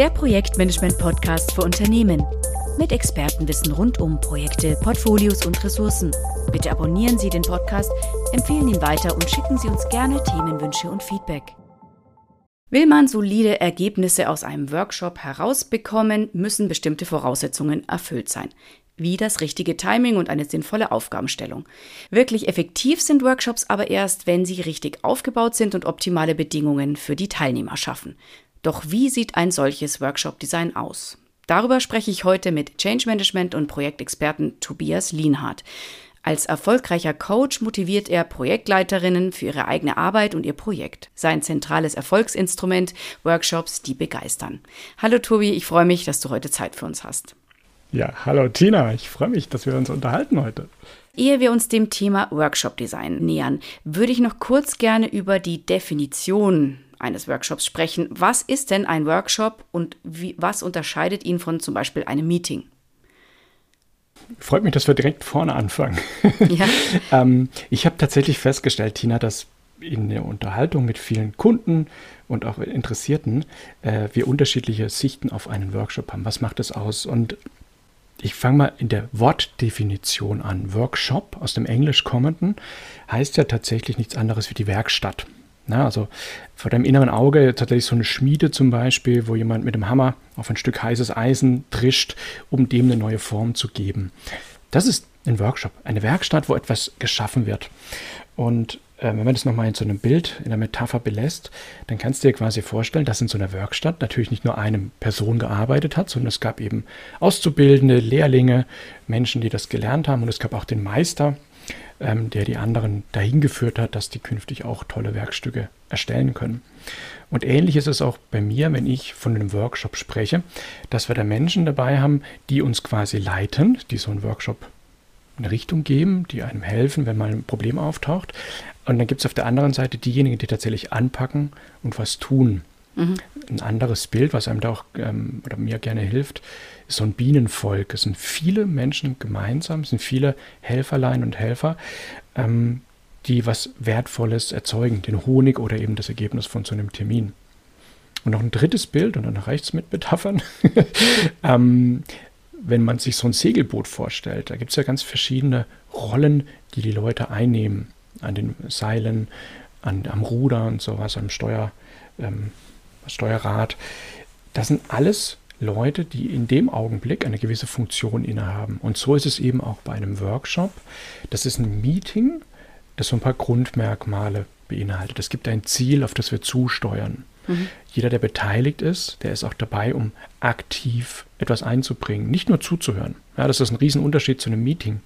der Projektmanagement-Podcast für Unternehmen. Mit Expertenwissen rund um Projekte, Portfolios und Ressourcen. Bitte abonnieren Sie den Podcast, empfehlen ihn weiter und schicken Sie uns gerne Themenwünsche und Feedback. Will man solide Ergebnisse aus einem Workshop herausbekommen, müssen bestimmte Voraussetzungen erfüllt sein wie das richtige Timing und eine sinnvolle Aufgabenstellung. Wirklich effektiv sind Workshops aber erst, wenn sie richtig aufgebaut sind und optimale Bedingungen für die Teilnehmer schaffen. Doch wie sieht ein solches Workshop-Design aus? Darüber spreche ich heute mit Change Management und Projektexperten Tobias Lienhardt. Als erfolgreicher Coach motiviert er Projektleiterinnen für ihre eigene Arbeit und ihr Projekt. Sein zentrales Erfolgsinstrument, Workshops, die begeistern. Hallo Tobi, ich freue mich, dass du heute Zeit für uns hast. Ja, hallo Tina, ich freue mich, dass wir uns unterhalten heute. Ehe wir uns dem Thema Workshop Design nähern, würde ich noch kurz gerne über die Definition eines Workshops sprechen. Was ist denn ein Workshop und wie, was unterscheidet ihn von zum Beispiel einem Meeting? Freut mich, dass wir direkt vorne anfangen. Ja. ähm, ich habe tatsächlich festgestellt, Tina, dass in der Unterhaltung mit vielen Kunden und auch Interessierten äh, wir unterschiedliche Sichten auf einen Workshop haben. Was macht es aus? Und ich fange mal in der Wortdefinition an. Workshop aus dem Englisch kommenden heißt ja tatsächlich nichts anderes wie die Werkstatt. Na, also vor deinem inneren Auge tatsächlich so eine Schmiede zum Beispiel, wo jemand mit dem Hammer auf ein Stück heißes Eisen trischt, um dem eine neue Form zu geben. Das ist ein Workshop, eine Werkstatt, wo etwas geschaffen wird. Und äh, wenn man das nochmal in so einem Bild, in einer Metapher belässt, dann kannst du dir quasi vorstellen, dass in so einer Werkstatt natürlich nicht nur eine Person gearbeitet hat, sondern es gab eben Auszubildende, Lehrlinge, Menschen, die das gelernt haben und es gab auch den Meister, ähm, der die anderen dahin geführt hat, dass die künftig auch tolle Werkstücke erstellen können. Und ähnlich ist es auch bei mir, wenn ich von einem Workshop spreche, dass wir da Menschen dabei haben, die uns quasi leiten, die so einen Workshop eine Richtung geben, die einem helfen, wenn mal ein Problem auftaucht. Und dann gibt es auf der anderen Seite diejenigen, die tatsächlich anpacken und was tun. Mhm. Ein anderes Bild, was einem da auch ähm, oder mir gerne hilft, ist so ein Bienenvolk. Es sind viele Menschen gemeinsam, es sind viele Helferlein und Helfer, ähm, die was Wertvolles erzeugen, den Honig oder eben das Ergebnis von so einem Termin. Und noch ein drittes Bild, und dann reicht es mit Metaphern. ähm, wenn man sich so ein Segelboot vorstellt, da gibt es ja ganz verschiedene Rollen, die die Leute einnehmen. An den Seilen, an, am Ruder und sowas, am Steuer, ähm, Steuerrad. Das sind alles Leute, die in dem Augenblick eine gewisse Funktion innehaben. Und so ist es eben auch bei einem Workshop. Das ist ein Meeting, das so ein paar Grundmerkmale beinhaltet. Es gibt ein Ziel, auf das wir zusteuern. Mhm. Jeder, der beteiligt ist, der ist auch dabei, um aktiv etwas einzubringen, nicht nur zuzuhören. Ja, das ist ein Riesenunterschied zu einem Meeting.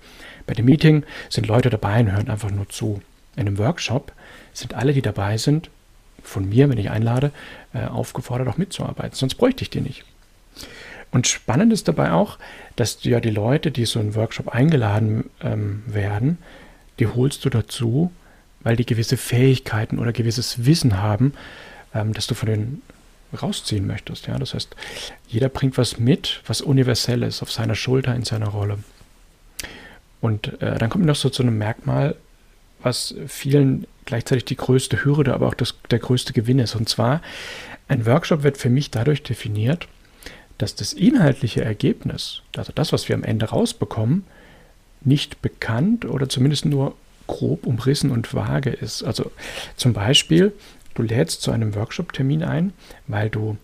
Bei dem Meeting sind Leute dabei und hören einfach nur zu. In einem Workshop sind alle, die dabei sind, von mir, wenn ich einlade, äh, aufgefordert, auch mitzuarbeiten. Sonst bräuchte ich die nicht. Und spannend ist dabei auch, dass ja die Leute, die so einen Workshop eingeladen ähm, werden, die holst du dazu, weil die gewisse Fähigkeiten oder gewisses Wissen haben, ähm, das du von denen rausziehen möchtest. Ja? Das heißt, jeder bringt was mit, was universell ist, auf seiner Schulter, in seiner Rolle. Und äh, dann kommt noch so zu einem Merkmal, was vielen gleichzeitig die größte Hürde, aber auch das, der größte Gewinn ist. Und zwar, ein Workshop wird für mich dadurch definiert, dass das inhaltliche Ergebnis, also das, was wir am Ende rausbekommen, nicht bekannt oder zumindest nur grob umrissen und vage ist. Also zum Beispiel, du lädst zu einem Workshop-Termin ein, weil du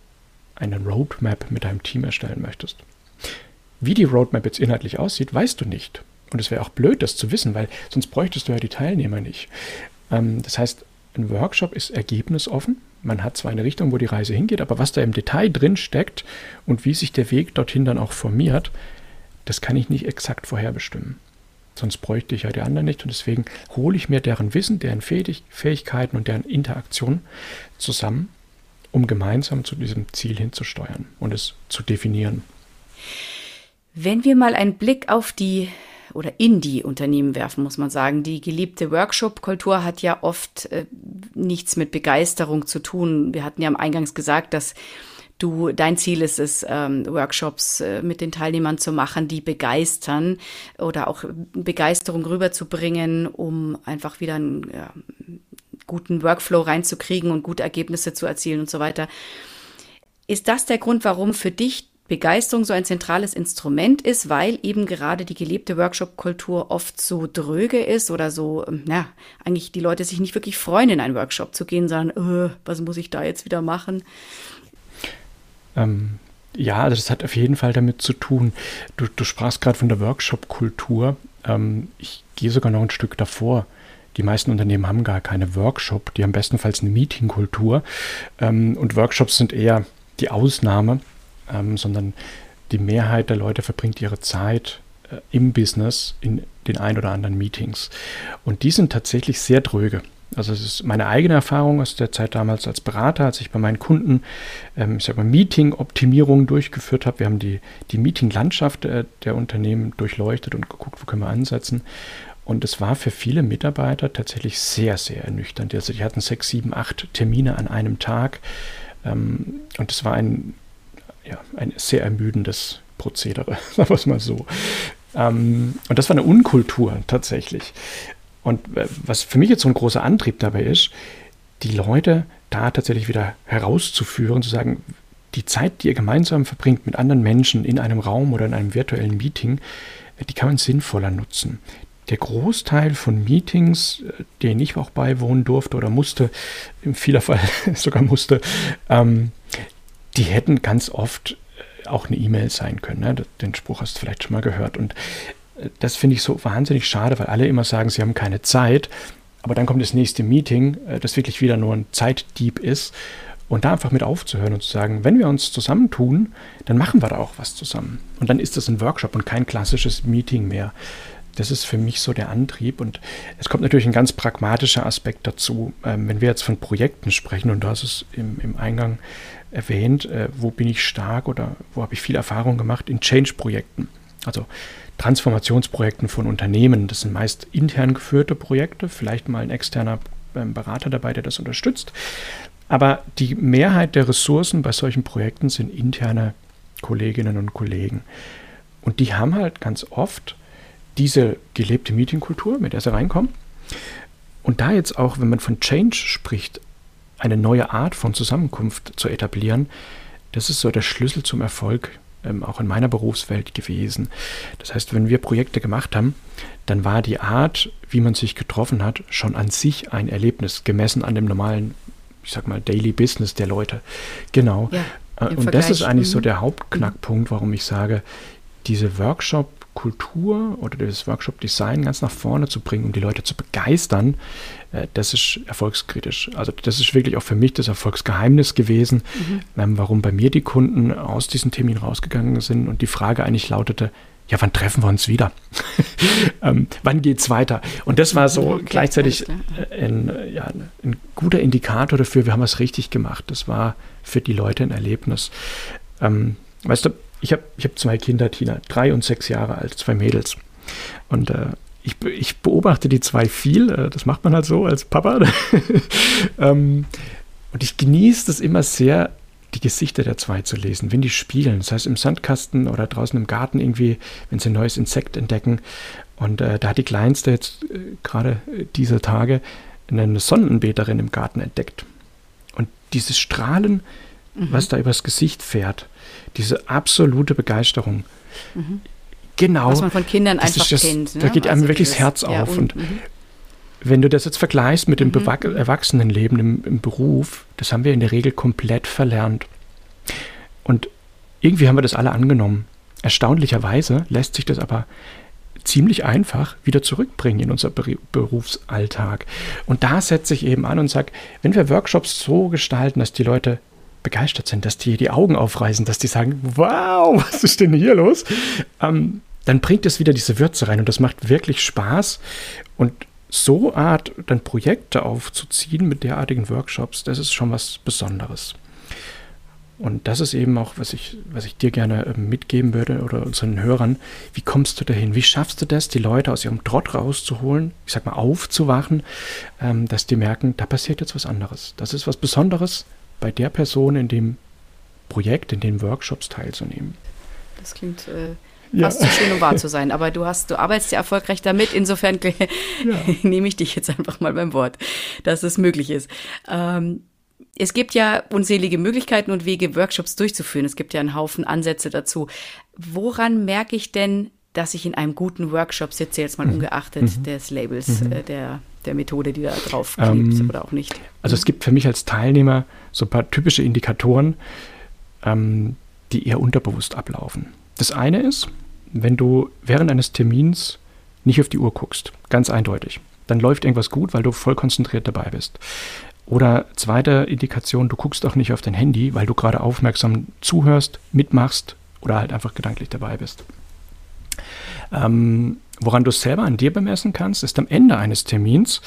eine Roadmap mit deinem Team erstellen möchtest. Wie die Roadmap jetzt inhaltlich aussieht, weißt du nicht. Und es wäre auch blöd, das zu wissen, weil sonst bräuchtest du ja die Teilnehmer nicht. Ähm, das heißt, ein Workshop ist ergebnisoffen. Man hat zwar eine Richtung, wo die Reise hingeht, aber was da im Detail drin steckt und wie sich der Weg dorthin dann auch formiert, das kann ich nicht exakt vorherbestimmen. Sonst bräuchte ich ja die anderen nicht und deswegen hole ich mir deren Wissen, deren Fähigkeiten und deren Interaktion zusammen, um gemeinsam zu diesem Ziel hinzusteuern und es zu definieren. Wenn wir mal einen Blick auf die oder in die Unternehmen werfen, muss man sagen. Die geliebte Workshop-Kultur hat ja oft äh, nichts mit Begeisterung zu tun. Wir hatten ja am Eingangs gesagt, dass du dein Ziel ist es, ähm, Workshops äh, mit den Teilnehmern zu machen, die begeistern oder auch Begeisterung rüberzubringen, um einfach wieder einen ja, guten Workflow reinzukriegen und gute Ergebnisse zu erzielen und so weiter. Ist das der Grund, warum für dich Begeisterung so ein zentrales Instrument ist, weil eben gerade die gelebte Workshop-Kultur oft so dröge ist oder so, ähm, na, eigentlich die Leute sich nicht wirklich freuen, in einen Workshop zu gehen, sondern, äh, was muss ich da jetzt wieder machen? Ähm, ja, also das hat auf jeden Fall damit zu tun. Du, du sprachst gerade von der Workshop-Kultur. Ähm, ich gehe sogar noch ein Stück davor. Die meisten Unternehmen haben gar keine Workshop, die haben bestenfalls eine Meeting-Kultur. Ähm, und Workshops sind eher die Ausnahme ähm, sondern die Mehrheit der Leute verbringt ihre Zeit äh, im Business in den ein oder anderen Meetings. Und die sind tatsächlich sehr dröge. Also es ist meine eigene Erfahrung aus der Zeit damals als Berater, als ich bei meinen Kunden, ähm, ich sag mal, Meeting-Optimierung durchgeführt habe. Wir haben die, die Meeting-Landschaft der, der Unternehmen durchleuchtet und geguckt, wo können wir ansetzen. Und es war für viele Mitarbeiter tatsächlich sehr, sehr ernüchternd. Also die hatten sechs, sieben, acht Termine an einem Tag. Ähm, und es war ein ja, ein sehr ermüdendes Prozedere, sagen wir es mal so. Ähm, und das war eine Unkultur tatsächlich. Und äh, was für mich jetzt so ein großer Antrieb dabei ist, die Leute da tatsächlich wieder herauszuführen, zu sagen, die Zeit, die ihr gemeinsam verbringt mit anderen Menschen in einem Raum oder in einem virtuellen Meeting, äh, die kann man sinnvoller nutzen. Der Großteil von Meetings, äh, denen ich auch beiwohnen durfte oder musste, im vieler Fall sogar musste, ähm, die hätten ganz oft äh, auch eine E-Mail sein können. Ne? Den Spruch hast du vielleicht schon mal gehört. Und äh, das finde ich so wahnsinnig schade, weil alle immer sagen, sie haben keine Zeit. Aber dann kommt das nächste Meeting, äh, das wirklich wieder nur ein Zeitdieb ist. Und da einfach mit aufzuhören und zu sagen, wenn wir uns zusammentun, dann machen wir da auch was zusammen. Und dann ist das ein Workshop und kein klassisches Meeting mehr. Das ist für mich so der Antrieb. Und es kommt natürlich ein ganz pragmatischer Aspekt dazu. Ähm, wenn wir jetzt von Projekten sprechen, und du hast es im, im Eingang erwähnt, äh, wo bin ich stark oder wo habe ich viel Erfahrung gemacht in Change-Projekten. Also Transformationsprojekten von Unternehmen. Das sind meist intern geführte Projekte, vielleicht mal ein externer ähm, Berater dabei, der das unterstützt. Aber die Mehrheit der Ressourcen bei solchen Projekten sind interne Kolleginnen und Kollegen. Und die haben halt ganz oft diese gelebte Meetingkultur, mit der sie reinkommen. Und da jetzt auch, wenn man von Change spricht, eine neue Art von Zusammenkunft zu etablieren, das ist so der Schlüssel zum Erfolg, ähm, auch in meiner Berufswelt gewesen. Das heißt, wenn wir Projekte gemacht haben, dann war die Art, wie man sich getroffen hat, schon an sich ein Erlebnis, gemessen an dem normalen, ich sag mal, Daily Business der Leute. Genau. Ja, äh, Und Vergleich. das ist eigentlich so mhm. der Hauptknackpunkt, warum ich sage, diese Workshop Kultur oder das Workshop-Design ganz nach vorne zu bringen, um die Leute zu begeistern, äh, das ist erfolgskritisch. Also das ist wirklich auch für mich das Erfolgsgeheimnis gewesen, mhm. ähm, warum bei mir die Kunden aus diesem Termin rausgegangen sind und die Frage eigentlich lautete, ja, wann treffen wir uns wieder? ähm, wann es weiter? Und das war so okay, gleichzeitig ein, ja, ein guter Indikator dafür, wir haben was richtig gemacht. Das war für die Leute ein Erlebnis. Ähm, weißt du, ich habe ich hab zwei Kinder, Tina, drei und sechs Jahre alt, zwei Mädels. Und äh, ich, ich, beobachte die zwei viel, äh, das macht man halt so als Papa. ähm, und ich genieße das immer sehr, die Gesichter der zwei zu lesen, wenn die spielen. Das heißt, im Sandkasten oder draußen im Garten irgendwie, wenn sie ein neues Insekt entdecken. Und äh, da hat die Kleinste jetzt äh, gerade äh, diese Tage eine Sonnenbeterin im Garten entdeckt. Und dieses Strahlen, mhm. was da übers Gesicht fährt, diese absolute Begeisterung. Mhm. Genau. Was man von Kindern einfach das, kennt. Ne? Da geht einem also wirklich das Herz auf. Ja, und, und mhm. wenn du das jetzt vergleichst mit dem mhm. Erwachsenenleben im, im Beruf, das haben wir in der Regel komplett verlernt. Und irgendwie haben wir das alle angenommen. Erstaunlicherweise lässt sich das aber ziemlich einfach wieder zurückbringen in unser Berufsalltag. Und da setze ich eben an und sage, wenn wir Workshops so gestalten, dass die Leute begeistert sind, dass die die Augen aufreißen, dass die sagen, wow, was ist denn hier los? Ähm, dann bringt es wieder diese Würze rein und das macht wirklich Spaß. Und so Art dann Projekte aufzuziehen mit derartigen Workshops, das ist schon was Besonderes. Und das ist eben auch, was ich, was ich dir gerne ähm, mitgeben würde oder unseren Hörern. Wie kommst du dahin? Wie schaffst du das, die Leute aus ihrem Trott rauszuholen, ich sag mal aufzuwachen, ähm, dass die merken, da passiert jetzt was anderes. Das ist was Besonderes, bei der Person in dem Projekt, in den Workshops teilzunehmen. Das klingt äh, fast ja. zu schön, um wahr zu sein. Aber du hast, du arbeitest ja erfolgreich damit. Insofern ja. nehme ich dich jetzt einfach mal beim Wort, dass es möglich ist. Ähm, es gibt ja unzählige Möglichkeiten und Wege, Workshops durchzuführen. Es gibt ja einen Haufen Ansätze dazu. Woran merke ich denn, dass ich in einem guten Workshop sitze, jetzt mal mhm. ungeachtet mhm. des Labels, mhm. äh, der, der Methode, die da drauf klebt ähm, oder auch nicht? Also es gibt für mich als Teilnehmer so ein paar typische Indikatoren, ähm, die eher unterbewusst ablaufen. Das eine ist, wenn du während eines Termins nicht auf die Uhr guckst, ganz eindeutig, dann läuft irgendwas gut, weil du voll konzentriert dabei bist. Oder zweite Indikation, du guckst auch nicht auf dein Handy, weil du gerade aufmerksam zuhörst, mitmachst oder halt einfach gedanklich dabei bist. Ähm, woran du es selber an dir bemessen kannst, ist am Ende eines Termins,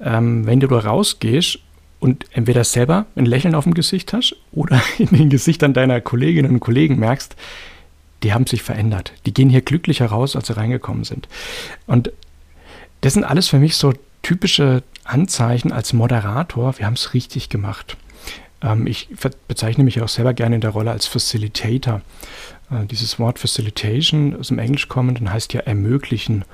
ähm, wenn du rausgehst und entweder selber ein Lächeln auf dem Gesicht hast oder in den Gesichtern deiner Kolleginnen und Kollegen merkst, die haben sich verändert. Die gehen hier glücklicher raus, als sie reingekommen sind. Und das sind alles für mich so typische Anzeichen als Moderator, wir haben es richtig gemacht. Ähm, ich bezeichne mich auch selber gerne in der Rolle als Facilitator. Äh, dieses Wort Facilitation aus dem Englisch kommend und heißt ja ermöglichen.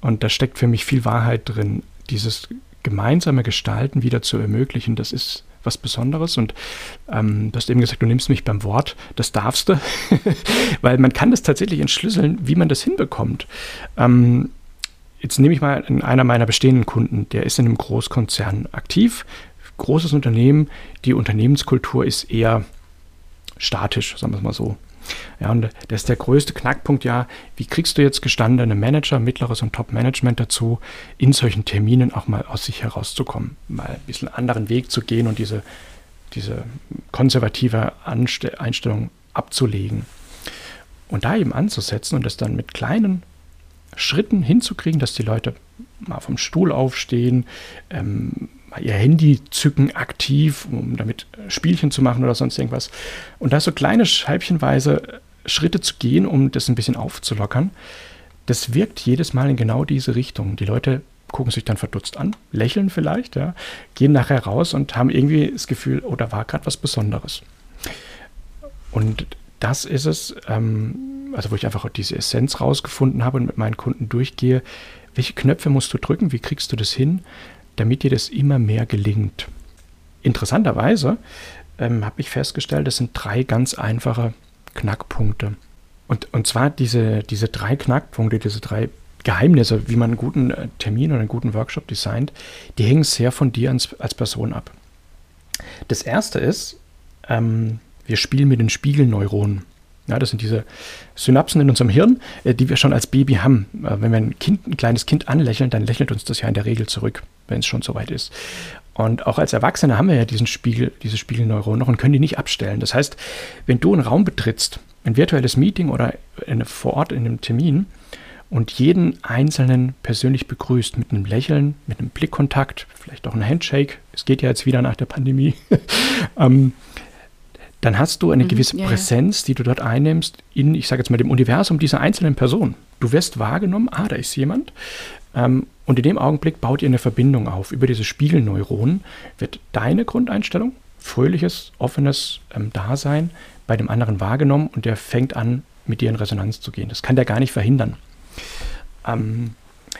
Und da steckt für mich viel Wahrheit drin. Dieses gemeinsame Gestalten wieder zu ermöglichen, das ist was Besonderes. Und ähm, du hast eben gesagt, du nimmst mich beim Wort, das darfst du, weil man kann das tatsächlich entschlüsseln, wie man das hinbekommt. Ähm, jetzt nehme ich mal einer meiner bestehenden Kunden, der ist in einem Großkonzern aktiv, großes Unternehmen, die Unternehmenskultur ist eher statisch, sagen wir es mal so. Ja, und das ist der größte Knackpunkt ja, wie kriegst du jetzt gestandene Manager, mittleres und Top-Management dazu, in solchen Terminen auch mal aus sich herauszukommen, mal ein bisschen anderen Weg zu gehen und diese, diese konservative Anste Einstellung abzulegen. Und da eben anzusetzen und das dann mit kleinen Schritten hinzukriegen, dass die Leute mal vom Stuhl aufstehen, ähm, ihr Handy zücken aktiv, um damit äh, Spielchen zu machen oder sonst irgendwas. Und da so kleine scheibchenweise Schritte zu gehen, um das ein bisschen aufzulockern, das wirkt jedes Mal in genau diese Richtung. Die Leute gucken sich dann verdutzt an, lächeln vielleicht, ja, gehen nachher raus und haben irgendwie das Gefühl, oh, da war gerade was Besonderes. Und das ist es, ähm, also wo ich einfach diese Essenz rausgefunden habe und mit meinen Kunden durchgehe, welche Knöpfe musst du drücken, wie kriegst du das hin, damit dir das immer mehr gelingt. Interessanterweise ähm, habe ich festgestellt, das sind drei ganz einfache Knackpunkte. Und, und zwar diese, diese drei Knackpunkte, diese drei Geheimnisse, wie man einen guten äh, Termin oder einen guten Workshop designt, die hängen sehr von dir als, als Person ab. Das erste ist, ähm, wir spielen mit den Spiegelneuronen. Ja, das sind diese Synapsen in unserem Hirn, äh, die wir schon als Baby haben. Äh, wenn wir ein, kind, ein kleines Kind anlächeln, dann lächelt uns das ja in der Regel zurück, wenn es schon soweit ist. Und auch als Erwachsene haben wir ja diesen Spiegel, diese Spiegelneuronen noch und können die nicht abstellen. Das heißt, wenn du einen Raum betrittst, ein virtuelles Meeting oder eine, vor Ort in einem Termin und jeden Einzelnen persönlich begrüßt mit einem Lächeln, mit einem Blickkontakt, vielleicht auch ein Handshake, es geht ja jetzt wieder nach der Pandemie, ähm, dann hast du eine mhm, gewisse ja, Präsenz, die du dort einnimmst in, ich sage jetzt mal, dem Universum dieser einzelnen Person. Du wirst wahrgenommen, ah, da ist jemand. Ähm, und in dem Augenblick baut ihr eine Verbindung auf. Über diese Spiegelneuronen wird deine Grundeinstellung, fröhliches, offenes ähm, Dasein bei dem anderen wahrgenommen und der fängt an, mit dir in Resonanz zu gehen. Das kann der gar nicht verhindern. Ähm,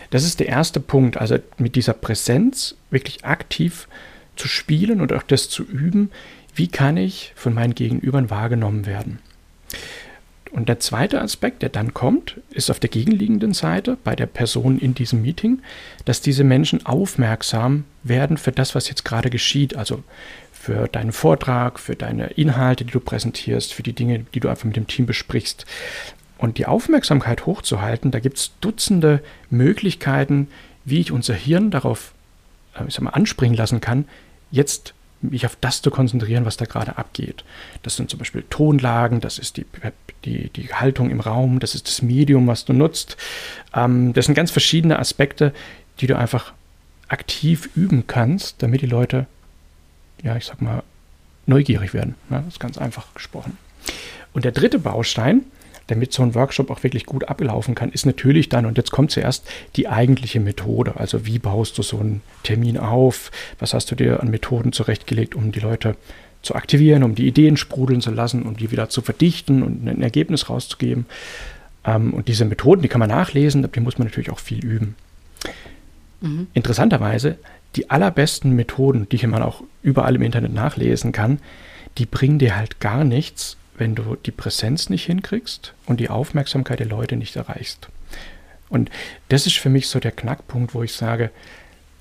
das ist der erste Punkt, also mit dieser Präsenz wirklich aktiv zu spielen und auch das zu üben, wie kann ich von meinen Gegenübern wahrgenommen werden. Und der zweite Aspekt, der dann kommt, ist auf der gegenliegenden Seite bei der Person in diesem Meeting, dass diese Menschen aufmerksam werden für das, was jetzt gerade geschieht. Also für deinen Vortrag, für deine Inhalte, die du präsentierst, für die Dinge, die du einfach mit dem Team besprichst. Und die Aufmerksamkeit hochzuhalten, da gibt es Dutzende Möglichkeiten, wie ich unser Hirn darauf äh, ich sag mal, anspringen lassen kann, jetzt mich auf das zu konzentrieren, was da gerade abgeht. Das sind zum Beispiel Tonlagen, das ist die, die, die Haltung im Raum, das ist das Medium, was du nutzt. Ähm, das sind ganz verschiedene Aspekte, die du einfach aktiv üben kannst, damit die Leute, ja, ich sag mal, neugierig werden. Ja, das ist ganz einfach gesprochen. Und der dritte Baustein, damit so ein Workshop auch wirklich gut ablaufen kann, ist natürlich dann, und jetzt kommt zuerst die eigentliche Methode. Also wie baust du so einen Termin auf? Was hast du dir an Methoden zurechtgelegt, um die Leute zu aktivieren, um die Ideen sprudeln zu lassen, um die wieder zu verdichten und ein Ergebnis rauszugeben. Ähm, und diese Methoden, die kann man nachlesen, die muss man natürlich auch viel üben. Mhm. Interessanterweise die allerbesten Methoden, die man auch überall im Internet nachlesen kann, die bringen dir halt gar nichts, wenn du die Präsenz nicht hinkriegst und die Aufmerksamkeit der Leute nicht erreichst. Und das ist für mich so der Knackpunkt, wo ich sage,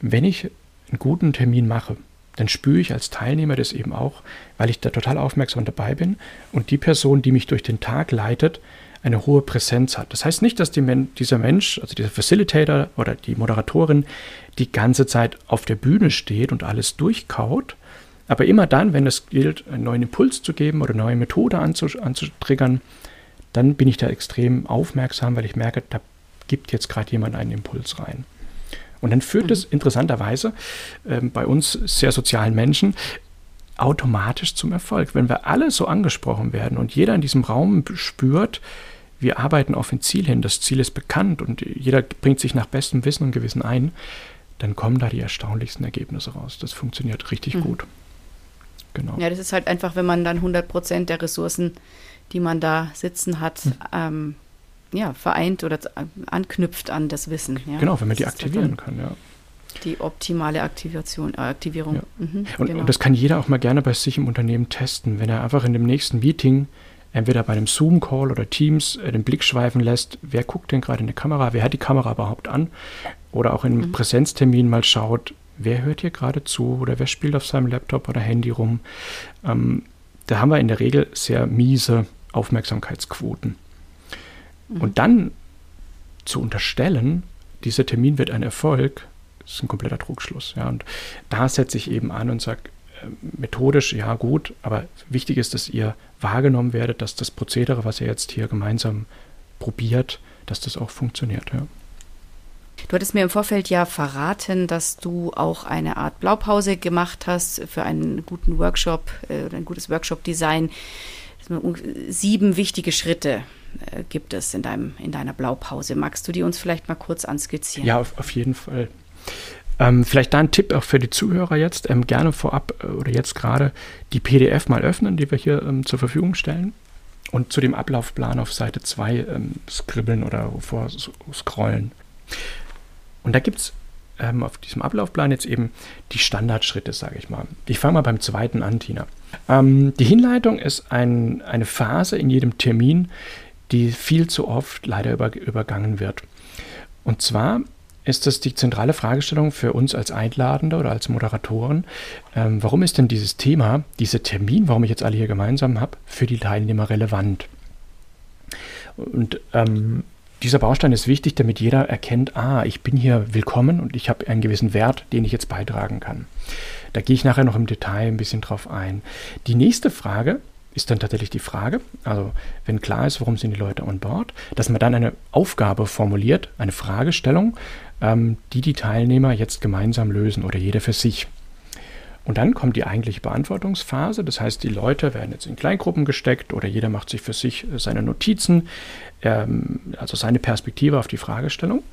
wenn ich einen guten Termin mache, dann spüre ich als Teilnehmer das eben auch, weil ich da total aufmerksam dabei bin und die Person, die mich durch den Tag leitet, eine hohe Präsenz hat. Das heißt nicht, dass die Men dieser Mensch, also dieser Facilitator oder die Moderatorin, die ganze Zeit auf der Bühne steht und alles durchkaut, aber immer dann, wenn es gilt, einen neuen Impuls zu geben oder eine neue Methode anzutriggern, dann bin ich da extrem aufmerksam, weil ich merke, da gibt jetzt gerade jemand einen Impuls rein. Und dann führt es mhm. interessanterweise äh, bei uns sehr sozialen Menschen automatisch zum Erfolg. Wenn wir alle so angesprochen werden und jeder in diesem Raum spürt, wir arbeiten auf ein Ziel hin, das Ziel ist bekannt und jeder bringt sich nach bestem Wissen und Gewissen ein, dann kommen da die erstaunlichsten Ergebnisse raus. Das funktioniert richtig mhm. gut. Genau. Ja, das ist halt einfach, wenn man dann 100 Prozent der Ressourcen, die man da sitzen hat, mhm. ähm, ja, vereint oder anknüpft an das Wissen. Ja. Genau, wenn man die aktivieren kann, ja. Die optimale Aktivation, äh, Aktivierung. Ja. Mhm, und, genau. und, das kann jeder auch mal gerne bei sich im Unternehmen testen, wenn er einfach in dem nächsten Meeting entweder bei einem Zoom-Call oder Teams äh, den Blick schweifen lässt, wer guckt denn gerade in die Kamera, wer hat die Kamera überhaupt an, oder auch in einem mhm. Präsenztermin mal schaut, wer hört hier gerade zu oder wer spielt auf seinem Laptop oder Handy rum. Ähm, da haben wir in der Regel sehr miese Aufmerksamkeitsquoten. Mhm. Und dann zu unterstellen, dieser Termin wird ein Erfolg, ist ein kompletter Trugschluss. Ja. Und da setze ich eben an und sage, äh, methodisch, ja gut, aber wichtig ist, dass ihr wahrgenommen werdet, dass das Prozedere, was ihr jetzt hier gemeinsam probiert, dass das auch funktioniert. Ja. Du hattest mir im Vorfeld ja verraten, dass du auch eine Art Blaupause gemacht hast für einen guten Workshop äh, oder ein gutes Workshop-Design. Sieben wichtige Schritte äh, gibt es in, deinem, in deiner Blaupause. Magst du die uns vielleicht mal kurz anskizzieren? Ja, auf, auf jeden Fall. Ähm, vielleicht da ein Tipp auch für die Zuhörer jetzt. Ähm, gerne vorab äh, oder jetzt gerade die PDF mal öffnen, die wir hier ähm, zur Verfügung stellen. Und zu dem Ablaufplan auf Seite 2 ähm, skribbeln oder vorscrollen. Und da gibt es ähm, auf diesem Ablaufplan jetzt eben die Standardschritte, sage ich mal. Ich fange mal beim zweiten an, Tina. Ähm, die Hinleitung ist ein, eine Phase in jedem Termin, die viel zu oft leider über, übergangen wird. Und zwar ist das die zentrale Fragestellung für uns als Einladende oder als Moderatoren. Ähm, warum ist denn dieses Thema, dieser Termin, warum ich jetzt alle hier gemeinsam habe, für die Teilnehmer relevant? Und ähm, dieser Baustein ist wichtig, damit jeder erkennt, ah, ich bin hier willkommen und ich habe einen gewissen Wert, den ich jetzt beitragen kann. Da gehe ich nachher noch im Detail ein bisschen drauf ein. Die nächste Frage ist dann tatsächlich die Frage, also wenn klar ist, warum sind die Leute on board, dass man dann eine Aufgabe formuliert, eine Fragestellung, ähm, die die Teilnehmer jetzt gemeinsam lösen oder jeder für sich. Und dann kommt die eigentliche Beantwortungsphase. Das heißt, die Leute werden jetzt in Kleingruppen gesteckt oder jeder macht sich für sich seine Notizen, ähm, also seine Perspektive auf die Fragestellung,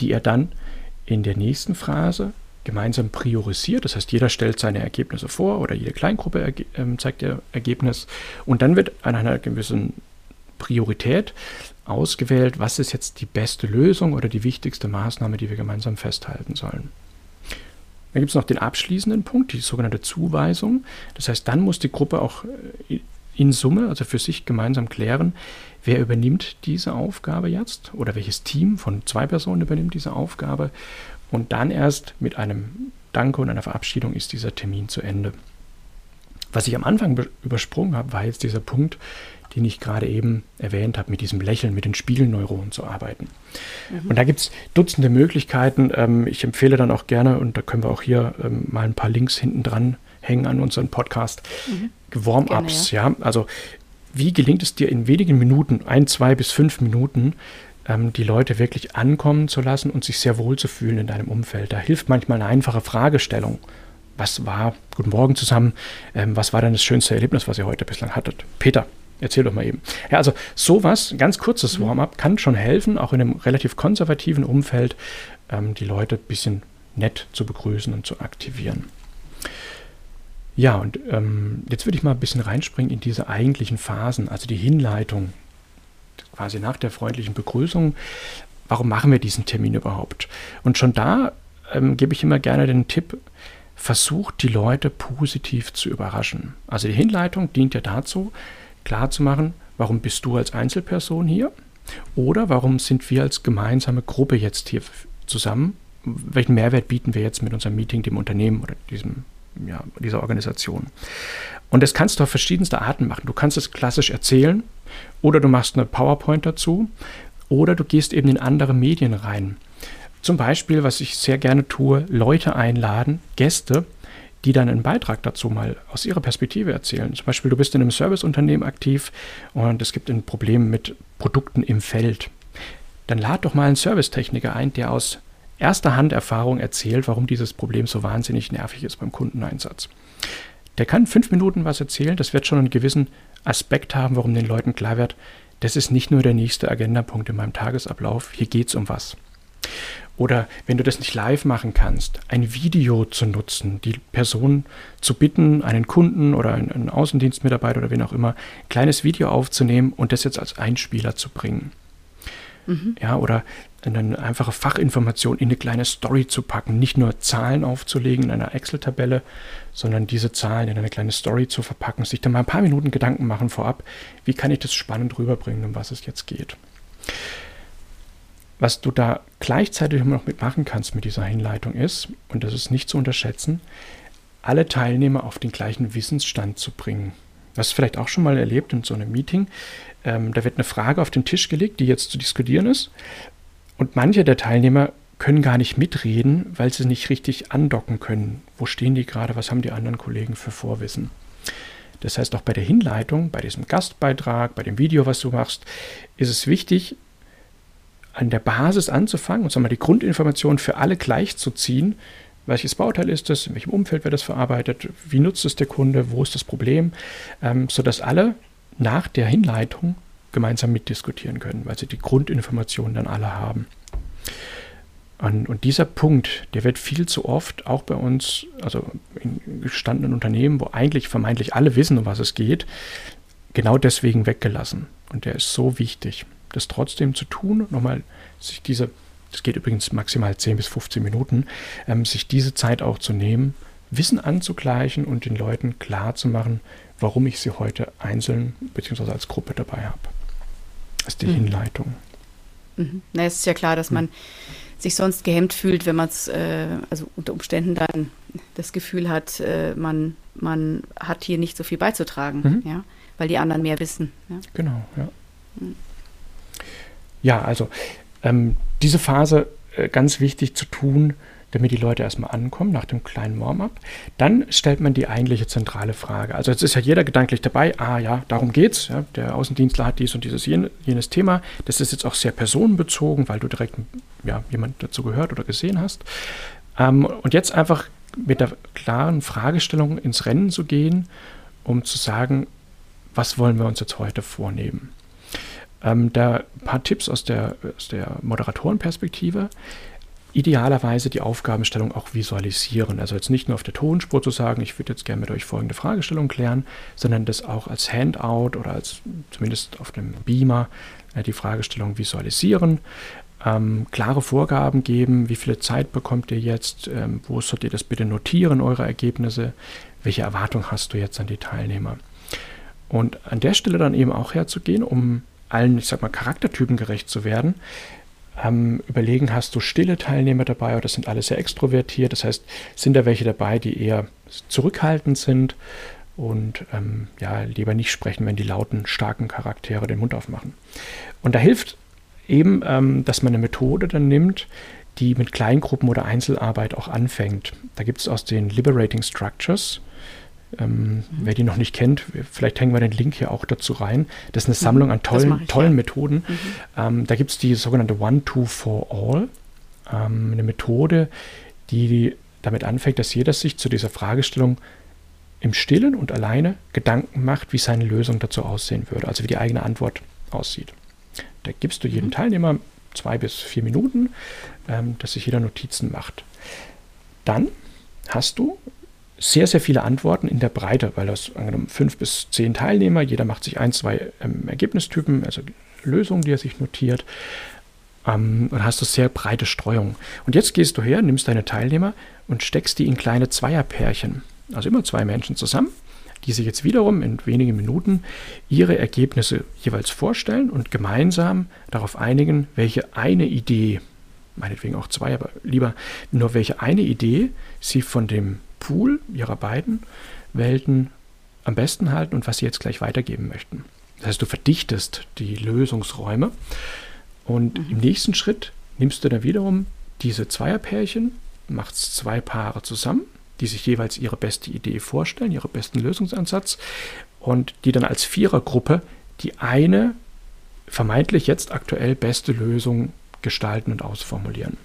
die er dann in der nächsten Phase gemeinsam priorisiert. Das heißt, jeder stellt seine Ergebnisse vor oder jede Kleingruppe ähm, zeigt ihr Ergebnis. Und dann wird an einer gewissen Priorität ausgewählt, was ist jetzt die beste Lösung oder die wichtigste Maßnahme, die wir gemeinsam festhalten sollen. Dann gibt es noch den abschließenden Punkt, die sogenannte Zuweisung. Das heißt, dann muss die Gruppe auch äh, in Summe, also für sich gemeinsam klären, wer übernimmt diese Aufgabe jetzt oder welches Team von zwei Personen übernimmt diese Aufgabe. Und dann erst mit einem Danke und einer Verabschiedung ist dieser Termin zu Ende. Was ich am Anfang übersprungen habe, war jetzt dieser Punkt, den ich gerade eben erwähnt habe, mit diesem Lächeln, mit den Spiegelneuronen zu arbeiten. Mhm. Und da gibt es Dutzende Möglichkeiten. Ähm, ich empfehle dann auch gerne, und da können wir auch hier ähm, mal ein paar Links hinten dran hängen an unseren Podcast, mhm. Warm-ups. Ja. ja. also wie gelingt es dir in wenigen Minuten, ein, zwei bis fünf Minuten, ähm, die Leute wirklich ankommen zu lassen und sich sehr wohl zu fühlen in deinem Umfeld? Da hilft manchmal eine einfache Fragestellung. Was war, guten Morgen zusammen, ähm, was war denn das schönste Erlebnis, was ihr heute bislang hattet? Peter, Erzähl doch mal eben. Ja, also sowas, ganz kurzes mhm. Warm-up, kann schon helfen, auch in einem relativ konservativen Umfeld, ähm, die Leute ein bisschen nett zu begrüßen und zu aktivieren. Ja, und ähm, jetzt würde ich mal ein bisschen reinspringen in diese eigentlichen Phasen, also die Hinleitung, quasi nach der freundlichen Begrüßung. Warum machen wir diesen Termin überhaupt? Und schon da ähm, gebe ich immer gerne den Tipp, versucht die Leute positiv zu überraschen. Also die Hinleitung dient ja dazu, klarzumachen, warum bist du als Einzelperson hier oder warum sind wir als gemeinsame Gruppe jetzt hier zusammen? Welchen Mehrwert bieten wir jetzt mit unserem Meeting dem Unternehmen oder diesem, ja, dieser Organisation? Und das kannst du auf verschiedenste Arten machen. Du kannst es klassisch erzählen oder du machst eine PowerPoint dazu oder du gehst eben in andere Medien rein. Zum Beispiel, was ich sehr gerne tue, Leute einladen, Gäste, die dann einen Beitrag dazu mal aus ihrer Perspektive erzählen. Zum Beispiel, du bist in einem Serviceunternehmen aktiv und es gibt ein Problem mit Produkten im Feld. Dann lad doch mal einen Servicetechniker ein, der aus erster Hand Erfahrung erzählt, warum dieses Problem so wahnsinnig nervig ist beim Kundeneinsatz. Der kann fünf Minuten was erzählen, das wird schon einen gewissen Aspekt haben, warum den Leuten klar wird, das ist nicht nur der nächste Agendapunkt in meinem Tagesablauf, hier geht es um was. Oder wenn du das nicht live machen kannst, ein Video zu nutzen, die Person zu bitten, einen Kunden oder einen Außendienstmitarbeiter oder wen auch immer, ein kleines Video aufzunehmen und das jetzt als Einspieler zu bringen. Mhm. Ja, oder eine einfache Fachinformation in eine kleine Story zu packen, nicht nur Zahlen aufzulegen in einer Excel-Tabelle, sondern diese Zahlen in eine kleine Story zu verpacken, sich dann mal ein paar Minuten Gedanken machen vorab, wie kann ich das spannend rüberbringen, um was es jetzt geht. Was du da gleichzeitig immer noch mitmachen kannst mit dieser Hinleitung ist, und das ist nicht zu unterschätzen, alle Teilnehmer auf den gleichen Wissensstand zu bringen. Das hast du vielleicht auch schon mal erlebt in so einem Meeting. Ähm, da wird eine Frage auf den Tisch gelegt, die jetzt zu diskutieren ist. Und manche der Teilnehmer können gar nicht mitreden, weil sie nicht richtig andocken können. Wo stehen die gerade? Was haben die anderen Kollegen für Vorwissen? Das heißt, auch bei der Hinleitung, bei diesem Gastbeitrag, bei dem Video, was du machst, ist es wichtig, an der Basis anzufangen und mal die Grundinformationen für alle gleichzuziehen. Welches Bauteil ist es? In welchem Umfeld wird das verarbeitet? Wie nutzt es der Kunde? Wo ist das Problem? Ähm, sodass alle nach der Hinleitung gemeinsam mitdiskutieren können, weil sie die Grundinformationen dann alle haben. Und, dieser Punkt, der wird viel zu oft auch bei uns, also in gestandenen Unternehmen, wo eigentlich vermeintlich alle wissen, um was es geht, genau deswegen weggelassen. Und der ist so wichtig das trotzdem zu tun, nochmal sich diese, das geht übrigens maximal 10 bis 15 Minuten, ähm, sich diese Zeit auch zu nehmen, Wissen anzugleichen und den Leuten klar zu machen, warum ich sie heute einzeln bzw. als Gruppe dabei habe. Ist die mhm. Hinleitung. Mhm. Na, es ist ja klar, dass man sich sonst gehemmt fühlt, wenn man es, äh, also unter Umständen dann das Gefühl hat, äh, man, man hat hier nicht so viel beizutragen, mhm. ja, weil die anderen mehr wissen. Ja. Genau, ja. Mhm. Ja, also ähm, diese Phase äh, ganz wichtig zu tun, damit die Leute erstmal ankommen nach dem kleinen Warm-up. Dann stellt man die eigentliche zentrale Frage. Also jetzt ist ja jeder gedanklich dabei, ah ja, darum geht's. Ja, der Außendienstler hat dies und dieses jenes Thema. Das ist jetzt auch sehr personenbezogen, weil du direkt ja, jemand dazu gehört oder gesehen hast. Ähm, und jetzt einfach mit der klaren Fragestellung ins Rennen zu gehen, um zu sagen, was wollen wir uns jetzt heute vornehmen? Ähm, da ein paar Tipps aus der, aus der Moderatorenperspektive. Idealerweise die Aufgabenstellung auch visualisieren. Also jetzt nicht nur auf der Tonspur zu sagen, ich würde jetzt gerne mit euch folgende Fragestellung klären, sondern das auch als Handout oder als zumindest auf dem Beamer äh, die Fragestellung visualisieren. Ähm, klare Vorgaben geben, wie viel Zeit bekommt ihr jetzt, ähm, wo sollt ihr das bitte notieren, eure Ergebnisse, welche Erwartung hast du jetzt an die Teilnehmer. Und an der Stelle dann eben auch herzugehen, um allen, ich sag mal, Charaktertypen gerecht zu werden, ähm, überlegen, hast du stille Teilnehmer dabei oder sind alle sehr extrovertiert? Das heißt, sind da welche dabei, die eher zurückhaltend sind und ähm, ja, lieber nicht sprechen, wenn die lauten, starken Charaktere den Mund aufmachen. Und da hilft eben, ähm, dass man eine Methode dann nimmt, die mit Kleingruppen oder Einzelarbeit auch anfängt. Da gibt es aus den Liberating Structures, ähm. Wer die noch nicht kennt, vielleicht hängen wir den Link hier auch dazu rein. Das ist eine mhm. Sammlung an tollen, ich, tollen ja. Methoden. Mhm. Ähm, da gibt es die sogenannte One-Two-For-All, ähm, eine Methode, die damit anfängt, dass jeder sich zu dieser Fragestellung im Stillen und alleine Gedanken macht, wie seine Lösung dazu aussehen würde, also wie die eigene Antwort aussieht. Da gibst du jedem mhm. Teilnehmer zwei bis vier Minuten, ähm, dass sich jeder Notizen macht. Dann hast du sehr, sehr viele Antworten in der Breite, weil das angenommen fünf bis zehn Teilnehmer, jeder macht sich ein, zwei ähm, Ergebnistypen, also Lösungen, die er sich notiert. ähm, und hast du sehr breite Streuung. Und jetzt gehst du her, nimmst deine Teilnehmer und steckst die in kleine Zweierpärchen. Also immer zwei Menschen zusammen, die sich jetzt wiederum in wenigen Minuten ihre Ergebnisse jeweils vorstellen und gemeinsam darauf einigen, welche eine Idee, meinetwegen auch zwei, aber lieber nur welche eine Idee sie von dem Pool ihrer beiden Welten am besten halten und was sie jetzt gleich weitergeben möchten. Das heißt, du verdichtest die Lösungsräume und mhm. im nächsten Schritt nimmst du dann wiederum diese Zweierpärchen, machst zwei Paare zusammen, die sich jeweils ihre beste Idee vorstellen, ihren besten Lösungsansatz und die dann als Vierergruppe die eine vermeintlich jetzt aktuell beste Lösung gestalten und ausformulieren.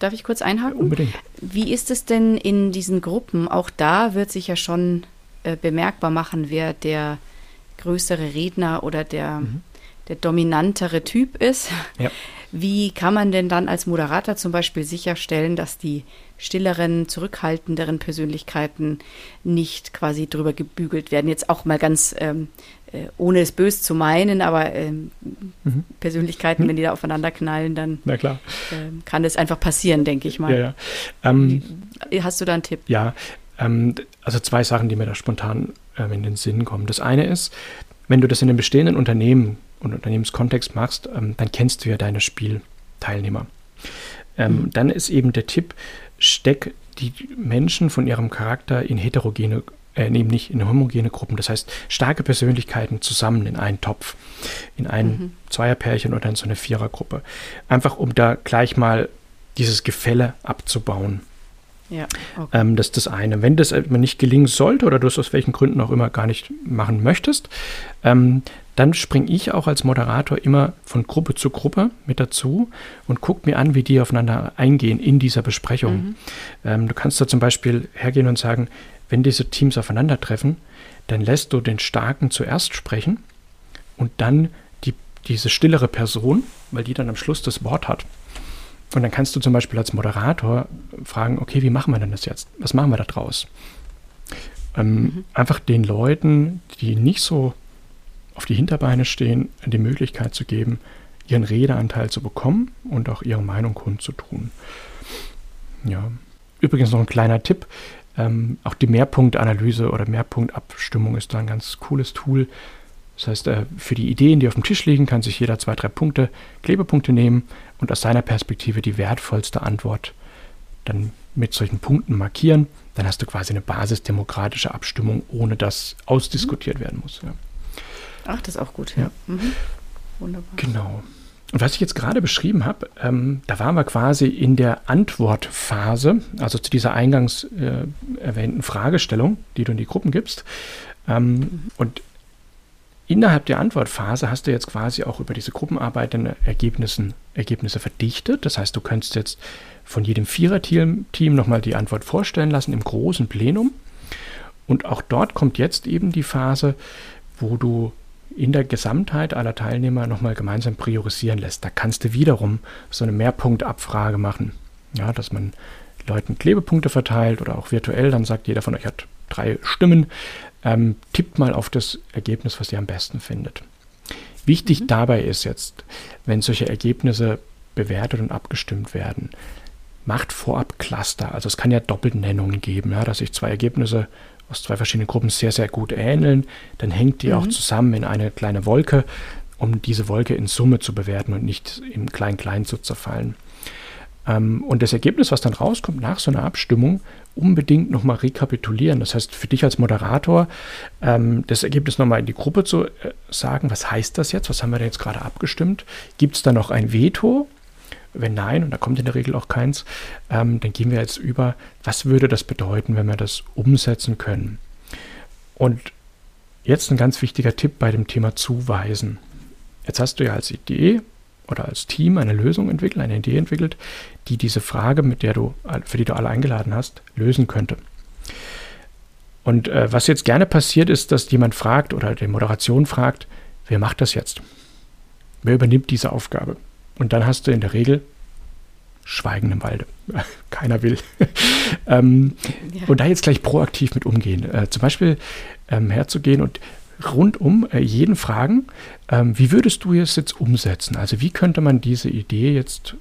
Darf ich kurz einhaken? Unbedingt. Wie ist es denn in diesen Gruppen? Auch da wird sich ja schon äh, bemerkbar machen, wer der größere Redner oder der, mhm. der dominantere Typ ist. Ja. Wie kann man denn dann als Moderator zum Beispiel sicherstellen, dass die stilleren, zurückhaltenderen Persönlichkeiten nicht quasi drüber gebügelt werden? Jetzt auch mal ganz ähm, äh, ohne es böse zu meinen, aber ähm, mhm. Persönlichkeiten, mhm. wenn die da aufeinander knallen, dann ähm, kann das einfach passieren, denke ich mal. Ja, ja. Ähm, Hast du da einen Tipp? Ja, ähm, also zwei Sachen, die mir da spontan ähm, in den Sinn kommen. Das eine ist, wenn du das in einem bestehenden Unternehmen und Unternehmenskontext machst, ähm, dann kennst du ja deine Spielteilnehmer. Mhm. Dann ist eben der Tipp, steck die Menschen von ihrem Charakter in heterogene äh, eben nicht in homogene Gruppen. Das heißt, starke Persönlichkeiten zusammen in einen Topf, in ein mhm. Zweierpärchen oder in so eine Vierergruppe. Einfach um da gleich mal dieses Gefälle abzubauen. Ja, okay. ähm, das ist das eine. Wenn das nicht gelingen sollte oder du es aus welchen Gründen auch immer gar nicht machen möchtest, ähm, dann springe ich auch als Moderator immer von Gruppe zu Gruppe mit dazu und gucke mir an, wie die aufeinander eingehen in dieser Besprechung. Mhm. Ähm, du kannst da zum Beispiel hergehen und sagen, wenn diese Teams aufeinandertreffen, dann lässt du den Starken zuerst sprechen und dann die, diese stillere Person, weil die dann am Schluss das Wort hat. Und dann kannst du zum Beispiel als Moderator fragen, okay, wie machen wir denn das jetzt? Was machen wir da draus? Ähm, mhm. Einfach den Leuten, die nicht so auf die Hinterbeine stehen, die Möglichkeit zu geben, ihren Redeanteil zu bekommen und auch ihre Meinung kundzutun. Ja. Übrigens noch ein kleiner Tipp. Ähm, auch die Mehrpunktanalyse oder Mehrpunktabstimmung ist da ein ganz cooles Tool. Das heißt, äh, für die Ideen, die auf dem Tisch liegen, kann sich jeder zwei, drei Punkte, Klebepunkte nehmen und aus seiner Perspektive die wertvollste Antwort dann mit solchen Punkten markieren. Dann hast du quasi eine basisdemokratische Abstimmung, ohne dass ausdiskutiert mhm. werden muss. Ja. Ach, das ist auch gut, ja. ja. Mhm. Wunderbar. Genau. Und was ich jetzt gerade beschrieben habe, ähm, da waren wir quasi in der Antwortphase, also zu dieser eingangs äh, erwähnten Fragestellung, die du in die Gruppen gibst. Ähm. Und innerhalb der Antwortphase hast du jetzt quasi auch über diese Gruppenarbeit deine Ergebnissen, Ergebnisse verdichtet. Das heißt, du könntest jetzt von jedem Viererteam Team nochmal die Antwort vorstellen lassen im großen Plenum. Und auch dort kommt jetzt eben die Phase, wo du in der Gesamtheit aller Teilnehmer nochmal gemeinsam priorisieren lässt. Da kannst du wiederum so eine Mehrpunktabfrage machen. Ja, dass man Leuten Klebepunkte verteilt oder auch virtuell, dann sagt jeder von euch hat drei Stimmen. Ähm, tippt mal auf das Ergebnis, was ihr am besten findet. Wichtig mhm. dabei ist jetzt, wenn solche Ergebnisse bewertet und abgestimmt werden, macht vorab Cluster. Also es kann ja Doppelnennungen geben, ja, dass sich zwei Ergebnisse aus zwei verschiedenen Gruppen sehr, sehr gut ähneln. Dann hängt die mhm. auch zusammen in eine kleine Wolke, um diese Wolke in Summe zu bewerten und nicht im Klein-Klein zu zerfallen. Ähm, und das Ergebnis, was dann rauskommt nach so einer Abstimmung, unbedingt nochmal rekapitulieren. Das heißt, für dich als Moderator ähm, das Ergebnis nochmal in die Gruppe zu äh, sagen, was heißt das jetzt? Was haben wir denn jetzt gerade abgestimmt? Gibt es da noch ein Veto? Wenn nein, und da kommt in der Regel auch keins, ähm, dann gehen wir jetzt über, was würde das bedeuten, wenn wir das umsetzen können. Und jetzt ein ganz wichtiger Tipp bei dem Thema Zuweisen. Jetzt hast du ja als Idee oder als Team eine Lösung entwickelt, eine Idee entwickelt, die diese Frage, mit der du, für die du alle eingeladen hast, lösen könnte. Und äh, was jetzt gerne passiert ist, dass jemand fragt oder die Moderation fragt, wer macht das jetzt? Wer übernimmt diese Aufgabe? Und dann hast du in der Regel Schweigen im Walde. Keiner will. ähm, ja. Und da jetzt gleich proaktiv mit umgehen. Äh, zum Beispiel ähm, herzugehen und rundum äh, jeden fragen, ähm, wie würdest du es jetzt umsetzen? Also wie könnte man diese Idee jetzt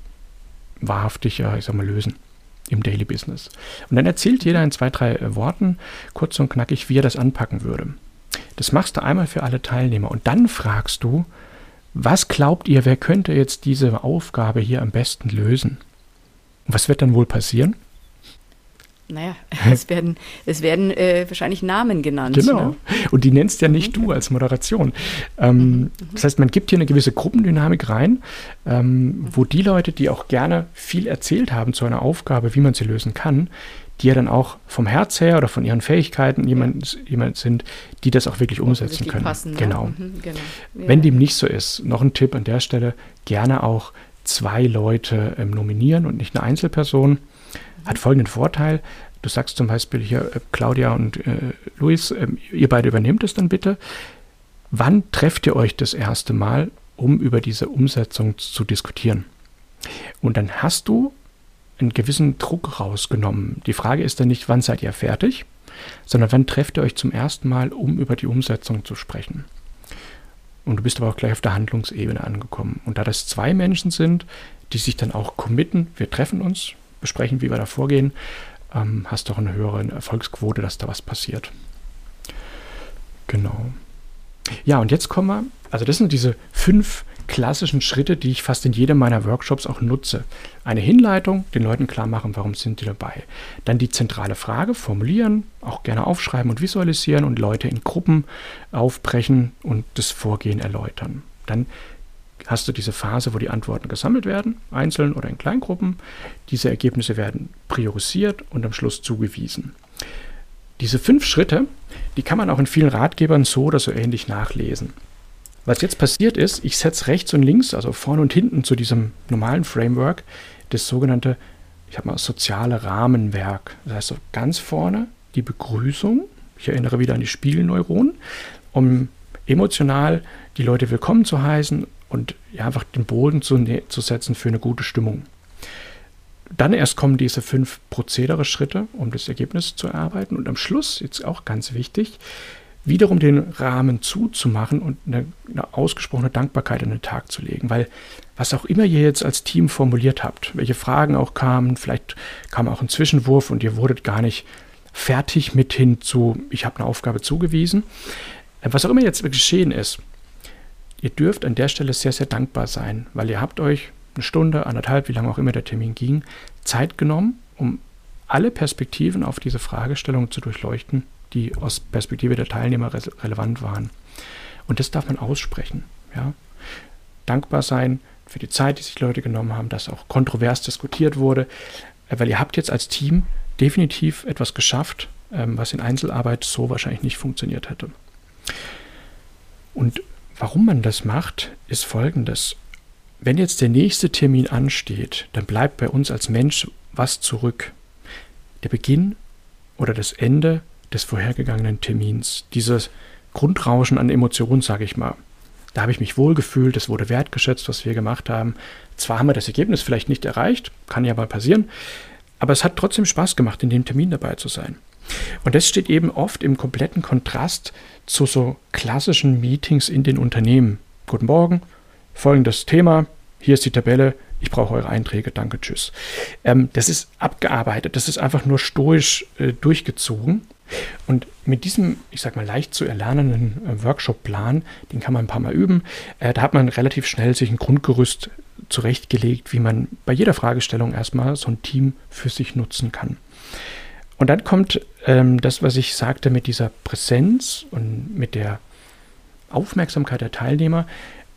wahrhaftig, ich sag mal, lösen im Daily Business? Und dann erzählt jeder in zwei, drei äh, Worten kurz und knackig, wie er das anpacken würde. Das machst du einmal für alle Teilnehmer und dann fragst du, was glaubt ihr, wer könnte jetzt diese Aufgabe hier am besten lösen? Und was wird dann wohl passieren? Naja, es werden, es werden äh, wahrscheinlich Namen genannt. Genau. Ne? Und die nennst ja nicht mhm. du als Moderation. Ähm, mhm. mhm. Das heißt, man gibt hier eine gewisse Gruppendynamik rein, ähm, mhm. wo die Leute, die auch gerne viel erzählt haben zu einer Aufgabe, wie man sie lösen kann, die ja dann auch vom Herz her oder von ihren Fähigkeiten jemand, jemand sind, die das auch wirklich umsetzen können. Passen, genau. Ja. Mhm, genau. Ja. Wenn dem nicht so ist, noch ein Tipp an der Stelle, gerne auch zwei Leute ähm, nominieren und nicht eine Einzelperson. Hat folgenden Vorteil. Du sagst zum Beispiel hier, äh, Claudia und äh, Luis, äh, ihr beide übernehmt es dann bitte. Wann trefft ihr euch das erste Mal, um über diese Umsetzung zu diskutieren? Und dann hast du einen gewissen Druck rausgenommen. Die Frage ist dann nicht, wann seid ihr fertig, sondern wann trefft ihr euch zum ersten Mal, um über die Umsetzung zu sprechen. Und du bist aber auch gleich auf der Handlungsebene angekommen. Und da das zwei Menschen sind, die sich dann auch committen, wir treffen uns, besprechen, wie wir da vorgehen, ähm, hast du auch eine höhere Erfolgsquote, dass da was passiert. Genau. Ja, und jetzt kommen wir, also das sind diese fünf klassischen Schritte, die ich fast in jedem meiner Workshops auch nutze. Eine Hinleitung, den Leuten klar machen, warum sind die dabei. Dann die zentrale Frage formulieren, auch gerne aufschreiben und visualisieren und Leute in Gruppen aufbrechen und das Vorgehen erläutern. Dann hast du diese Phase, wo die Antworten gesammelt werden, einzeln oder in Kleingruppen. Diese Ergebnisse werden priorisiert und am Schluss zugewiesen. Diese fünf Schritte, die kann man auch in vielen Ratgebern so oder so ähnlich nachlesen. Was jetzt passiert ist, ich setze rechts und links, also vorne und hinten zu diesem normalen Framework, das sogenannte, ich habe mal soziale Rahmenwerk. Das heißt so ganz vorne die Begrüßung. Ich erinnere wieder an die Spiegelneuronen, um emotional die Leute willkommen zu heißen und ja, einfach den Boden zu, zu setzen für eine gute Stimmung. Dann erst kommen diese fünf Prozedere-Schritte, um das Ergebnis zu erarbeiten. Und am Schluss, jetzt auch ganz wichtig, wiederum den Rahmen zuzumachen und eine, eine, ausgesprochene Dankbarkeit an den Tag zu legen. Weil was auch immer ihr jetzt als Team formuliert habt, welche Fragen auch kamen, vielleicht kam auch ein Zwischenwurf und ihr wurdet gar nicht fertig mit hin zu, ich habe eine Aufgabe zugewiesen. Was auch immer jetzt geschehen ist, ihr dürft an der Stelle sehr, sehr dankbar sein, weil ihr habt euch eine Stunde, anderthalb, wie lange auch immer der Termin ging, Zeit genommen, um alle Perspektiven auf diese Fragestellung zu durchleuchten die aus Perspektive der Teilnehmer re relevant waren. Und das darf man aussprechen. Ja? Dankbar sein für die Zeit, die sich Leute genommen haben, dass auch kontrovers diskutiert wurde, äh, weil ihr habt jetzt als Team definitiv etwas geschafft, ähm, was in Einzelarbeit so wahrscheinlich nicht funktioniert hätte. Und warum man das macht, ist folgendes. Wenn jetzt der nächste Termin ansteht, dann bleibt bei uns als Mensch was zurück. Der Beginn oder das Ende des vorhergegangenen Termins. Dieses Grundrauschen an Emotionen, sage ich mal. Da habe ich mich wohlgefühlt, es wurde wertgeschätzt, was wir gemacht haben. Zwar haben wir das Ergebnis vielleicht nicht erreicht, kann ja mal passieren, aber es hat trotzdem Spaß gemacht, in dem Termin dabei zu sein. Und das steht eben oft im kompletten Kontrast zu so klassischen Meetings in den Unternehmen. Guten Morgen, folgendes Thema, hier ist die Tabelle, ich brauche eure Einträge, danke, tschüss. Ähm, das ist abgearbeitet, das ist einfach nur stoisch äh, durchgezogen. Und mit diesem, ich sag mal, leicht zu erlernenden äh, Workshop-Plan, den kann man ein paar Mal üben, äh, da hat man relativ schnell sich ein Grundgerüst zurechtgelegt, wie man bei jeder Fragestellung erstmal so ein Team für sich nutzen kann. Und dann kommt ähm, das, was ich sagte mit dieser Präsenz und mit der Aufmerksamkeit der Teilnehmer,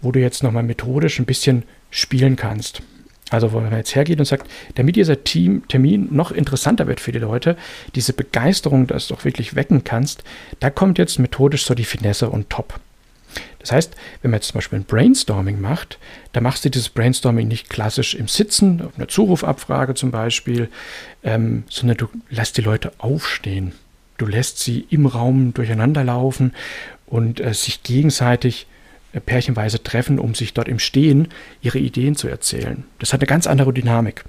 wo du jetzt nochmal methodisch ein bisschen spielen kannst. Also, wo man jetzt hergeht und sagt, damit dieser Team, Termin noch interessanter wird für die Leute, diese Begeisterung, dass du auch wirklich wecken kannst, da kommt jetzt methodisch so die Finesse und top. Das heißt, wenn man jetzt zum Beispiel ein Brainstorming macht, da machst du dieses Brainstorming nicht klassisch im Sitzen, auf einer Zurufabfrage zum Beispiel, ähm, sondern du lässt die Leute aufstehen. Du lässt sie im Raum durcheinander laufen und äh, sich gegenseitig pärchenweise treffen, um sich dort im Stehen ihre Ideen zu erzählen. Das hat eine ganz andere Dynamik.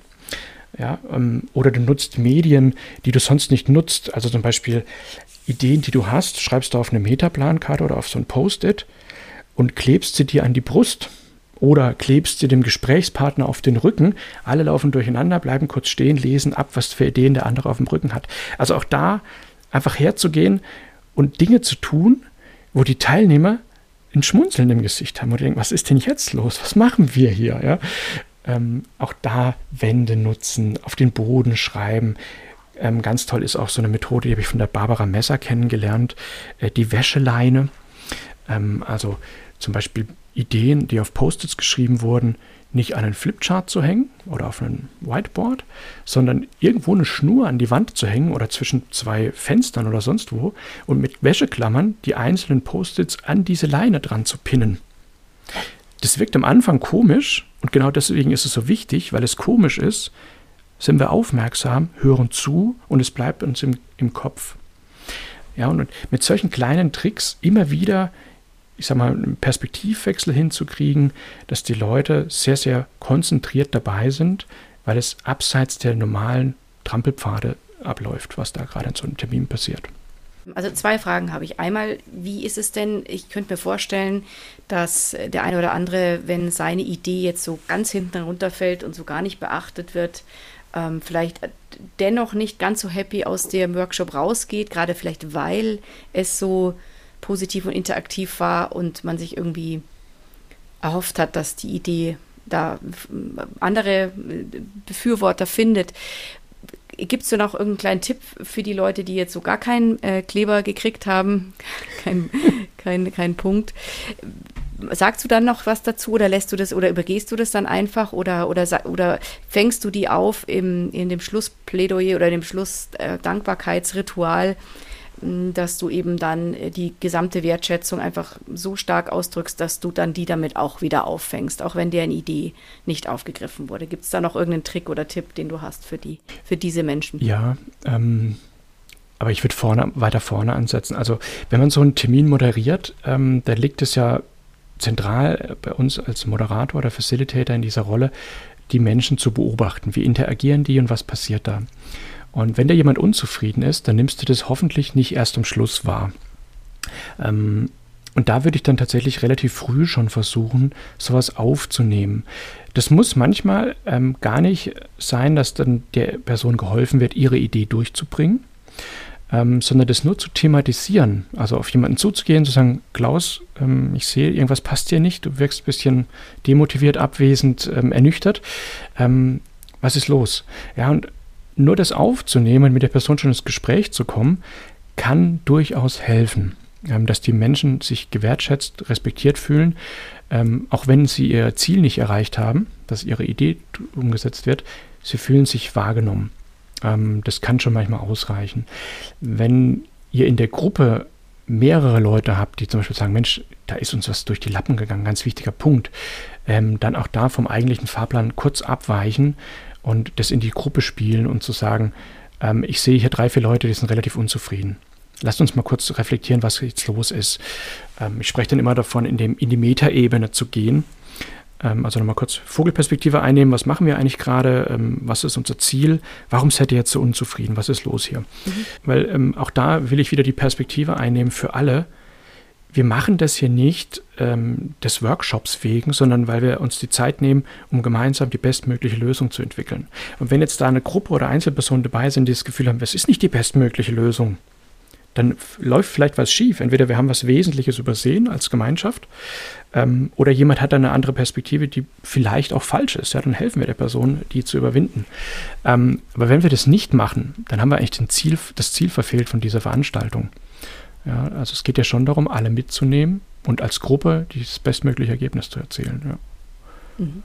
Ja, ähm, oder du nutzt Medien, die du sonst nicht nutzt. Also zum Beispiel Ideen, die du hast, schreibst du auf eine Metaplankarte oder auf so ein Post-it und klebst sie dir an die Brust oder klebst sie dem Gesprächspartner auf den Rücken. Alle laufen durcheinander, bleiben kurz stehen, lesen ab, was für Ideen der andere auf dem Rücken hat. Also auch da einfach herzugehen und Dinge zu tun, wo die Teilnehmer ein Schmunzeln im Gesicht haben und denken, was ist denn jetzt los? Was machen wir hier? Ja? Ähm, auch da Wände nutzen, auf den Boden schreiben. Ähm, ganz toll ist auch so eine Methode, die habe ich von der Barbara Messer kennengelernt, äh, die Wäscheleine. Ähm, also zum Beispiel Ideen, die auf Post-its geschrieben wurden, nicht an einen Flipchart zu hängen oder auf einem Whiteboard, sondern irgendwo eine Schnur an die Wand zu hängen oder zwischen zwei Fenstern oder sonst wo und mit Wäscheklammern die einzelnen Post-its an diese Leine dran zu pinnen. Das wirkt am Anfang komisch und genau deswegen ist es so wichtig, weil es komisch ist, sind wir aufmerksam, hören zu und es bleibt uns im, im Kopf. Ja, und mit solchen kleinen Tricks immer wieder ich sag mal, einen Perspektivwechsel hinzukriegen, dass die Leute sehr, sehr konzentriert dabei sind, weil es abseits der normalen Trampelpfade abläuft, was da gerade in so einem Termin passiert. Also zwei Fragen habe ich. Einmal, wie ist es denn, ich könnte mir vorstellen, dass der eine oder andere, wenn seine Idee jetzt so ganz hinten runterfällt und so gar nicht beachtet wird, ähm, vielleicht dennoch nicht ganz so happy aus dem Workshop rausgeht, gerade vielleicht weil es so positiv und interaktiv war und man sich irgendwie erhofft hat, dass die Idee da andere Befürworter findet. Gibt es denn noch irgendeinen kleinen Tipp für die Leute, die jetzt so gar keinen äh, Kleber gekriegt haben? kein, kein, kein Punkt. Sagst du dann noch was dazu oder lässt du das oder übergehst du das dann einfach oder, oder, oder fängst du die auf im, in dem Schlussplädoyer oder dem Schlussdankbarkeitsritual? Äh, dass du eben dann äh, die gesamte Wertschätzung einfach so stark ausdrückst, dass du dann die damit auch wieder auffängst, auch wenn deren Idee nicht aufgegriffen wurde. Gibt es da noch irgendeinen Trick oder Tipp, den du hast für die, für diese Menschen? Ja, ähm, aber ich würde vorne, weiter vorne ansetzen. Also wenn man so einen Termin moderiert, ähm, da liegt es ja zentral bei uns als Moderator oder Facilitator in dieser Rolle, die Menschen zu beobachten. Wie interagieren die und was passiert da? Und wenn da jemand unzufrieden ist, dann nimmst du das hoffentlich nicht erst am Schluss wahr. Ähm, und da würde ich dann tatsächlich relativ früh schon versuchen, sowas aufzunehmen. Das muss manchmal ähm, gar nicht sein, dass dann der Person geholfen wird, ihre Idee durchzubringen, ähm, sondern das nur zu thematisieren. Also auf jemanden zuzugehen, zu sagen, Klaus, ähm, ich sehe, irgendwas passt dir nicht, du wirkst ein bisschen demotiviert, abwesend, ähm, ernüchtert. Ähm, was ist los? Ja, und nur das aufzunehmen und mit der Person schon ins Gespräch zu kommen, kann durchaus helfen, ähm, dass die Menschen sich gewertschätzt, respektiert fühlen, ähm, auch wenn sie ihr Ziel nicht erreicht haben, dass ihre Idee umgesetzt wird, sie fühlen sich wahrgenommen. Ähm, das kann schon manchmal ausreichen. Wenn ihr in der Gruppe mehrere Leute habt, die zum Beispiel sagen, Mensch, da ist uns was durch die Lappen gegangen, ganz wichtiger Punkt, ähm, dann auch da vom eigentlichen Fahrplan kurz abweichen und das in die Gruppe spielen und zu sagen, ähm, ich sehe hier drei, vier Leute, die sind relativ unzufrieden. Lasst uns mal kurz reflektieren, was jetzt los ist. Ähm, ich spreche dann immer davon, in, dem, in die Metaebene zu gehen. Ähm, also nochmal kurz Vogelperspektive einnehmen. Was machen wir eigentlich gerade? Ähm, was ist unser Ziel? Warum seid ihr jetzt so unzufrieden? Was ist los hier? Mhm. Weil ähm, auch da will ich wieder die Perspektive einnehmen für alle wir machen das hier nicht ähm, des Workshops wegen, sondern weil wir uns die Zeit nehmen, um gemeinsam die bestmögliche Lösung zu entwickeln. Und wenn jetzt da eine Gruppe oder Einzelpersonen dabei sind, die das Gefühl haben, es ist nicht die bestmögliche Lösung, dann läuft vielleicht was schief. Entweder wir haben was Wesentliches übersehen als Gemeinschaft ähm, oder jemand hat eine andere Perspektive, die vielleicht auch falsch ist. Ja, dann helfen wir der Person, die zu überwinden. Ähm, aber wenn wir das nicht machen, dann haben wir eigentlich Ziel, das Ziel verfehlt von dieser Veranstaltung. Ja, also es geht ja schon darum, alle mitzunehmen und als Gruppe das bestmögliche Ergebnis zu erzielen. Ja. Mhm.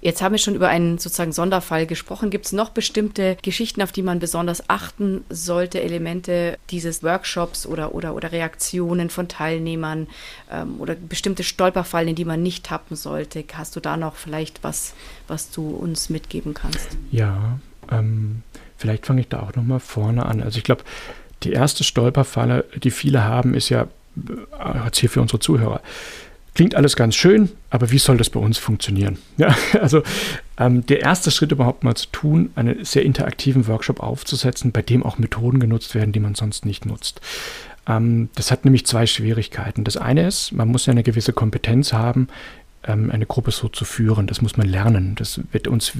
Jetzt haben wir schon über einen sozusagen Sonderfall gesprochen. Gibt es noch bestimmte Geschichten, auf die man besonders achten sollte, Elemente dieses Workshops oder, oder, oder Reaktionen von Teilnehmern ähm, oder bestimmte Stolperfallen, in die man nicht tappen sollte? Hast du da noch vielleicht was, was du uns mitgeben kannst? Ja, ähm, vielleicht fange ich da auch nochmal vorne an. Also ich glaube, die erste Stolperfalle, die viele haben, ist ja, äh, jetzt hier für unsere Zuhörer, klingt alles ganz schön, aber wie soll das bei uns funktionieren? Ja, also ähm, der erste Schritt überhaupt mal zu tun, einen sehr interaktiven Workshop aufzusetzen, bei dem auch Methoden genutzt werden, die man sonst nicht nutzt. Ähm, das hat nämlich zwei Schwierigkeiten. Das eine ist, man muss ja eine gewisse Kompetenz haben, ähm, eine Gruppe so zu führen. Das muss man lernen. Das wird uns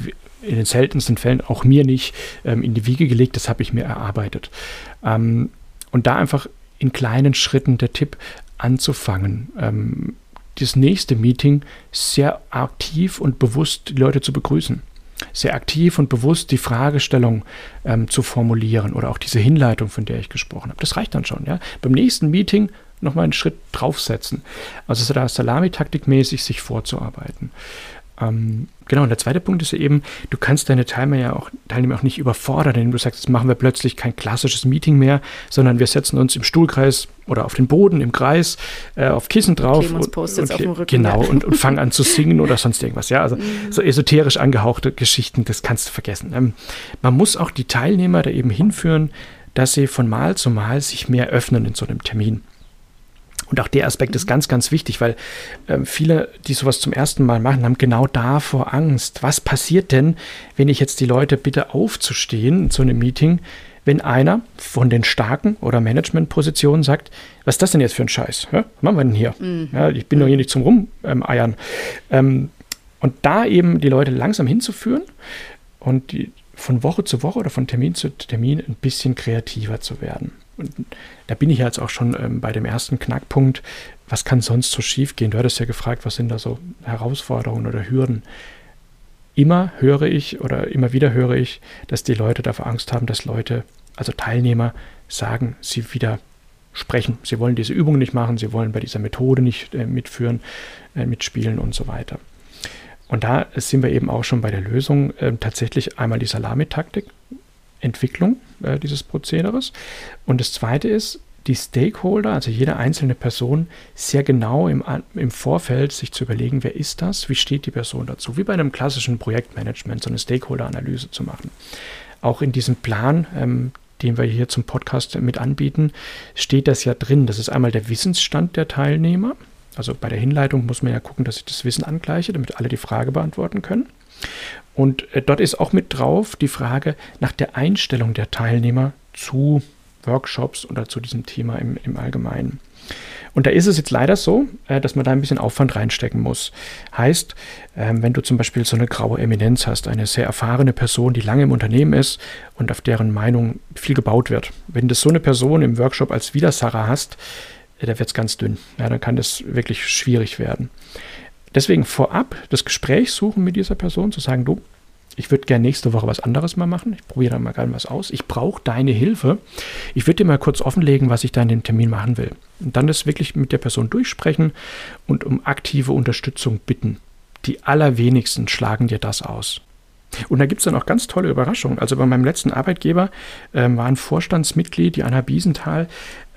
in den seltensten Fällen, auch mir nicht, ähm, in die Wiege gelegt. Das habe ich mir erarbeitet. Ähm, und da einfach in kleinen Schritten der Tipp anzufangen. Ähm, das nächste Meeting sehr aktiv und bewusst die Leute zu begrüßen. Sehr aktiv und bewusst die Fragestellung ähm, zu formulieren oder auch diese Hinleitung, von der ich gesprochen habe. Das reicht dann schon. Ja? Beim nächsten Meeting nochmal einen Schritt draufsetzen. Also da Salami-Taktik-mäßig sich vorzuarbeiten. Ähm, genau, und der zweite Punkt ist ja eben, du kannst deine Teilnehmer ja auch, Teilnehmer auch nicht überfordern, indem du sagst, jetzt machen wir plötzlich kein klassisches Meeting mehr, sondern wir setzen uns im Stuhlkreis oder auf den Boden im Kreis, äh, auf Kissen drauf und, und, und, Rücken, genau und, und fangen an zu singen oder sonst irgendwas. Ja, also mhm. so esoterisch angehauchte Geschichten, das kannst du vergessen. Ähm, man muss auch die Teilnehmer da eben hinführen, dass sie von Mal zu Mal sich mehr öffnen in so einem Termin. Und auch der Aspekt ist ganz, ganz wichtig, weil äh, viele, die sowas zum ersten Mal machen, haben genau davor Angst. Was passiert denn, wenn ich jetzt die Leute bitte aufzustehen zu einem Meeting, wenn einer von den starken oder Managementpositionen sagt, was ist das denn jetzt für ein Scheiß? Ja, was machen wir denn hier? Mhm. Ja, ich bin doch hier nicht zum Rumeiern. Ähm, und da eben die Leute langsam hinzuführen und die, von Woche zu Woche oder von Termin zu Termin ein bisschen kreativer zu werden. Und da bin ich jetzt auch schon ähm, bei dem ersten Knackpunkt. Was kann sonst so schief gehen? Du hattest ja gefragt, was sind da so Herausforderungen oder Hürden? Immer höre ich oder immer wieder höre ich, dass die Leute davor Angst haben, dass Leute, also Teilnehmer, sagen, sie wieder sprechen. Sie wollen diese Übung nicht machen, sie wollen bei dieser Methode nicht äh, mitführen, äh, mitspielen und so weiter. Und da sind wir eben auch schon bei der Lösung äh, tatsächlich einmal die Salamitaktik, Entwicklung äh, dieses Prozederes. Und das Zweite ist, die Stakeholder, also jede einzelne Person, sehr genau im, im Vorfeld sich zu überlegen, wer ist das, wie steht die Person dazu, wie bei einem klassischen Projektmanagement, so eine Stakeholder-Analyse zu machen. Auch in diesem Plan, ähm, den wir hier zum Podcast mit anbieten, steht das ja drin. Das ist einmal der Wissensstand der Teilnehmer. Also bei der Hinleitung muss man ja gucken, dass ich das Wissen angleiche, damit alle die Frage beantworten können. Und äh, dort ist auch mit drauf die Frage nach der Einstellung der Teilnehmer zu Workshops oder zu diesem Thema im, im Allgemeinen. Und da ist es jetzt leider so, äh, dass man da ein bisschen Aufwand reinstecken muss. Heißt, ähm, wenn du zum Beispiel so eine graue Eminenz hast, eine sehr erfahrene Person, die lange im Unternehmen ist und auf deren Meinung viel gebaut wird. Wenn du so eine Person im Workshop als Widersacher hast, äh, da wird es ganz dünn. Ja, dann kann das wirklich schwierig werden. Deswegen vorab das Gespräch suchen mit dieser Person, zu sagen, du, ich würde gerne nächste Woche was anderes mal machen. Ich probiere da mal gerne was aus. Ich brauche deine Hilfe. Ich würde dir mal kurz offenlegen, was ich da in dem Termin machen will. Und dann das wirklich mit der Person durchsprechen und um aktive Unterstützung bitten. Die allerwenigsten schlagen dir das aus. Und da gibt es dann auch ganz tolle Überraschungen. Also bei meinem letzten Arbeitgeber ähm, war ein Vorstandsmitglied, die Anna Biesenthal,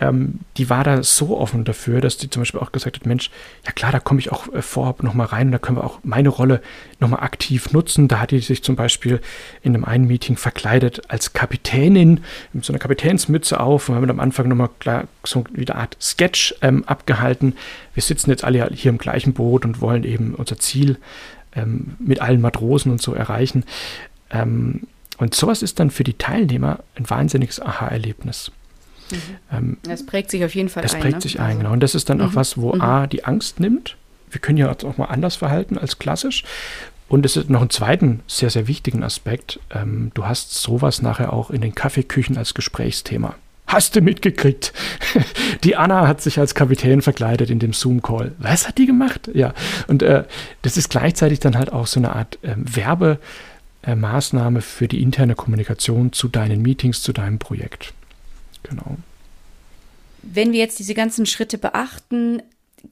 ähm, die war da so offen dafür, dass die zum Beispiel auch gesagt hat, Mensch, ja klar, da komme ich auch äh, vorab nochmal rein und da können wir auch meine Rolle nochmal aktiv nutzen. Da hat die sich zum Beispiel in einem einen Meeting verkleidet als Kapitänin mit so einer Kapitänsmütze auf und haben am Anfang nochmal klar so eine Art Sketch ähm, abgehalten. Wir sitzen jetzt alle hier im gleichen Boot und wollen eben unser Ziel ähm, mit allen Matrosen und so erreichen. Ähm, und sowas ist dann für die Teilnehmer ein wahnsinniges Aha-Erlebnis. Mhm. Ähm, das prägt sich auf jeden Fall das ein. Das prägt ne? sich ein, also. genau. Und das ist dann mhm. auch was, wo mhm. A, die Angst nimmt. Wir können ja auch mal anders verhalten als klassisch. Und es ist noch einen zweiten sehr, sehr wichtigen Aspekt. Ähm, du hast sowas nachher auch in den Kaffeeküchen als Gesprächsthema. Hast du mitgekriegt? Die Anna hat sich als Kapitän verkleidet in dem Zoom-Call. Was hat die gemacht? Ja, und äh, das ist gleichzeitig dann halt auch so eine Art äh, Werbemaßnahme äh, für die interne Kommunikation zu deinen Meetings, zu deinem Projekt. Genau. Wenn wir jetzt diese ganzen Schritte beachten,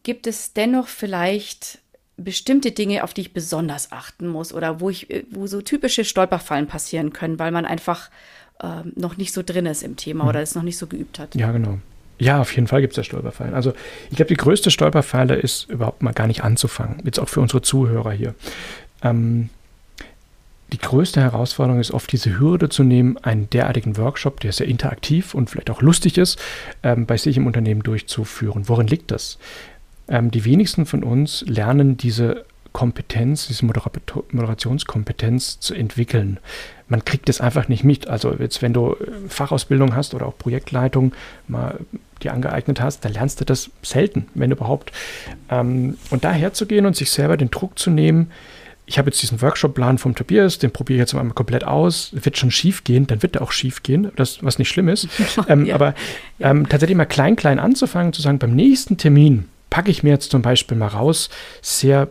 gibt es dennoch vielleicht bestimmte Dinge, auf die ich besonders achten muss oder wo ich, wo so typische Stolperfallen passieren können, weil man einfach äh, noch nicht so drin ist im Thema mhm. oder es noch nicht so geübt hat. Ja, genau. Ja, auf jeden Fall gibt es da Stolperfallen. Also ich glaube, die größte Stolperfalle ist überhaupt mal gar nicht anzufangen. Jetzt auch für unsere Zuhörer hier. Ähm, die größte Herausforderung ist oft diese Hürde zu nehmen, einen derartigen Workshop, der sehr interaktiv und vielleicht auch lustig ist, ähm, bei sich im Unternehmen durchzuführen. Worin liegt das? ähm, die wenigsten von uns lernen diese Kompetenz, diese Moderationskompetenz zu entwickeln. Man kriegt es einfach nicht mit. Also jetzt, wenn du äh, Fachausbildung hast oder auch Projektleitung mal dir angeeignet hast, dann lernst du das selten, wenn überhaupt. Ähm, und da herzugehen und sich selber den Druck zu nehmen, ich habe jetzt diesen Workshop-Plan vom Tobias, den probiere ich jetzt mal komplett aus, wird schon schief gehen, dann wird er auch schief gehen, das, was nicht schlimm ist. ähm, ja. Aber ähm, tatsächlich mal klein, klein anzufangen, zu sagen, beim nächsten Termin packe ich mir jetzt zum Beispiel mal raus, sehr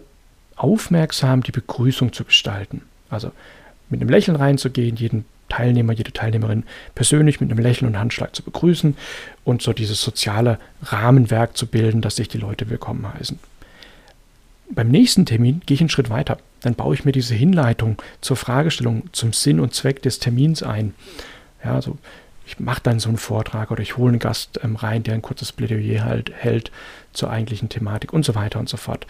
aufmerksam die Begrüßung zu gestalten. Also mit einem Lächeln reinzugehen, jeden Teilnehmer, jede Teilnehmerin persönlich mit einem Lächeln und Handschlag zu begrüßen und so dieses soziale Rahmenwerk zu bilden, dass sich die Leute willkommen heißen. Beim nächsten Termin gehe ich einen Schritt weiter. Dann baue ich mir diese Hinleitung zur Fragestellung, zum Sinn und Zweck des Termins ein. Ja, also ich mache dann so einen Vortrag oder ich hole einen Gast ähm, rein, der ein kurzes Plädoyer halt, hält zur eigentlichen Thematik und so weiter und so fort.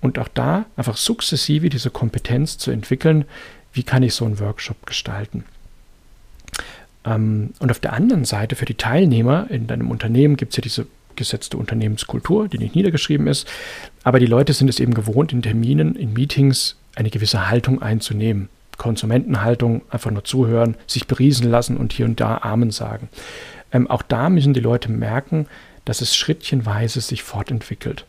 Und auch da einfach sukzessive diese Kompetenz zu entwickeln, wie kann ich so einen Workshop gestalten. Ähm, und auf der anderen Seite für die Teilnehmer in deinem Unternehmen gibt es ja diese gesetzte Unternehmenskultur, die nicht niedergeschrieben ist. Aber die Leute sind es eben gewohnt, in Terminen, in Meetings eine gewisse Haltung einzunehmen. Konsumentenhaltung, einfach nur zuhören, sich beriesen lassen und hier und da Amen sagen. Ähm, auch da müssen die Leute merken, dass es schrittchenweise sich fortentwickelt.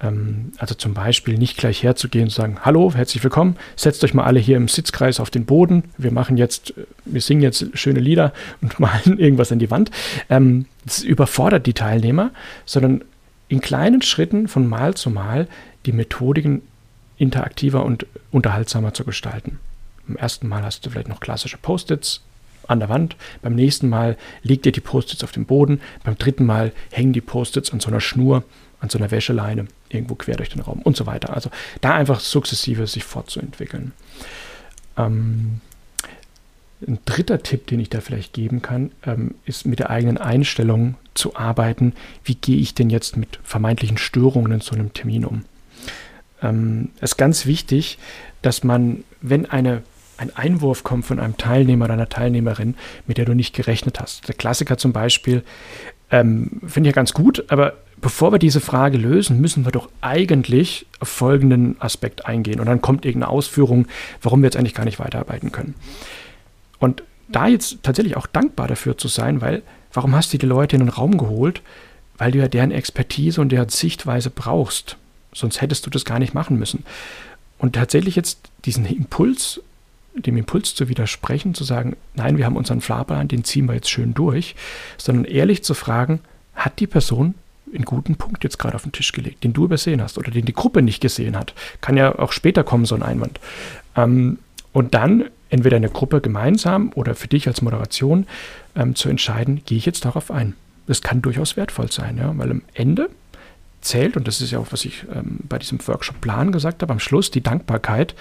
Ähm, also zum Beispiel nicht gleich herzugehen und sagen, hallo, herzlich willkommen, setzt euch mal alle hier im Sitzkreis auf den Boden. Wir machen jetzt, wir singen jetzt schöne Lieder und malen irgendwas an die Wand. Ähm, das überfordert die Teilnehmer, sondern in kleinen Schritten von Mal zu Mal die Methodiken interaktiver und unterhaltsamer zu gestalten. Beim ersten Mal hast du vielleicht noch klassische Post-its an der Wand. Beim nächsten Mal legt ihr die Post-its auf den Boden. Beim dritten Mal hängen die Post-its an so einer Schnur an so einer Wäscheleine irgendwo quer durch den Raum und so weiter. Also da einfach sukzessive sich fortzuentwickeln. Ähm, ein dritter Tipp, den ich da vielleicht geben kann, ähm, ist mit der eigenen Einstellung zu arbeiten. Wie gehe ich denn jetzt mit vermeintlichen Störungen in so einem Termin um? Ähm, es ist ganz wichtig, dass man, wenn eine ein Einwurf kommt von einem Teilnehmer oder einer Teilnehmerin, mit der du nicht gerechnet hast. Der Klassiker zum Beispiel, ähm, finde ich ja ganz gut, aber bevor wir diese Frage lösen, müssen wir doch eigentlich auf folgenden Aspekt eingehen. Und dann kommt irgendeine Ausführung, warum wir jetzt eigentlich gar nicht weiterarbeiten können. Und da jetzt tatsächlich auch dankbar dafür zu sein, weil warum hast du die Leute in den Raum geholt? Weil du ja deren Expertise und deren Sichtweise brauchst. Sonst hättest du das gar nicht machen müssen. Und tatsächlich jetzt diesen Impuls, dem Impuls zu widersprechen, zu sagen, nein, wir haben unseren Fahrplan, den ziehen wir jetzt schön durch, sondern ehrlich zu fragen, hat die Person einen guten Punkt jetzt gerade auf den Tisch gelegt, den du übersehen hast oder den die Gruppe nicht gesehen hat. Kann ja auch später kommen, so ein Einwand. Ähm, und dann entweder in der Gruppe gemeinsam oder für dich als Moderation ähm, zu entscheiden, gehe ich jetzt darauf ein. Das kann durchaus wertvoll sein, ja, weil am Ende zählt, und das ist ja auch, was ich ähm, bei diesem Workshop-Plan gesagt habe, am Schluss die Dankbarkeit,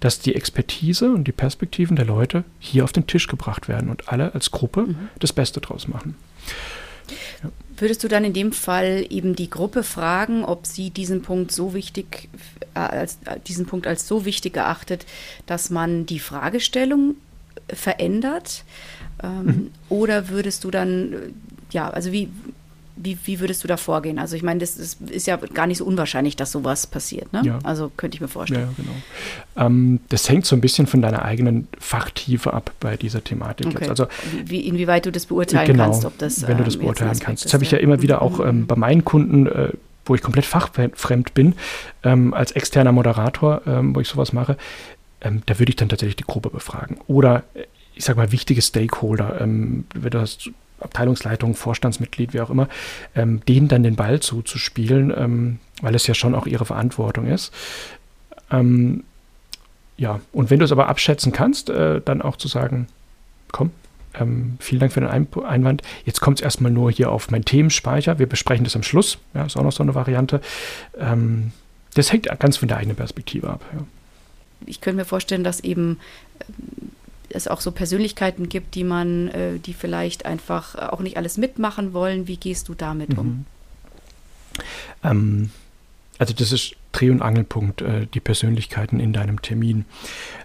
dass die Expertise und die Perspektiven der Leute hier auf den Tisch gebracht werden und alle als Gruppe mhm. das Beste draus machen. Ja. Würdest du dann in dem Fall eben die Gruppe fragen, ob sie diesen Punkt so wichtig, äh, als, äh, diesen Punkt als so wichtig erachtet, dass man die Fragestellung verändert? Ähm, mhm. Oder würdest du dann, äh, ja, also wie, wie, wie würdest du da vorgehen? Also ich meine, das ist, ist, ja gar nicht so unwahrscheinlich, dass sowas passiert. Ne? Ja. Also könnte ich mir vorstellen. Ja, genau. Ähm, das hängt so ein bisschen von deiner eigenen Fachtiefe ab bei dieser Thematik. Okay. Also, wie, inwieweit du das beurteilen genau, kannst, ob das. Wenn du das ähm, beurteilen kannst. Das habe ich ja immer wieder auch ähm, bei meinen Kunden, äh, wo ich komplett fachfremd bin, ähm, als externer Moderator, ähm, wo ich sowas mache. Ähm, da würde ich dann tatsächlich die Gruppe befragen. Oder äh, ich sage mal, wichtige Stakeholder. Ähm, wenn du hast Abteilungsleitung, Vorstandsmitglied, wie auch immer, ähm, denen dann den Ball zuzuspielen, ähm, weil es ja schon auch ihre Verantwortung ist. Ähm, ja, und wenn du es aber abschätzen kannst, äh, dann auch zu sagen, komm, ähm, vielen Dank für den Ein Einwand. Jetzt kommt es erstmal nur hier auf meinen Themenspeicher. Wir besprechen das am Schluss. Ja, ist auch noch so eine Variante. Ähm, das hängt ganz von der eigenen Perspektive ab. Ja. Ich könnte mir vorstellen, dass eben es auch so Persönlichkeiten gibt, die man, äh, die vielleicht einfach auch nicht alles mitmachen wollen. Wie gehst du damit um? Mhm. Ähm, also das ist Dreh- und Angelpunkt, äh, die Persönlichkeiten in deinem Termin.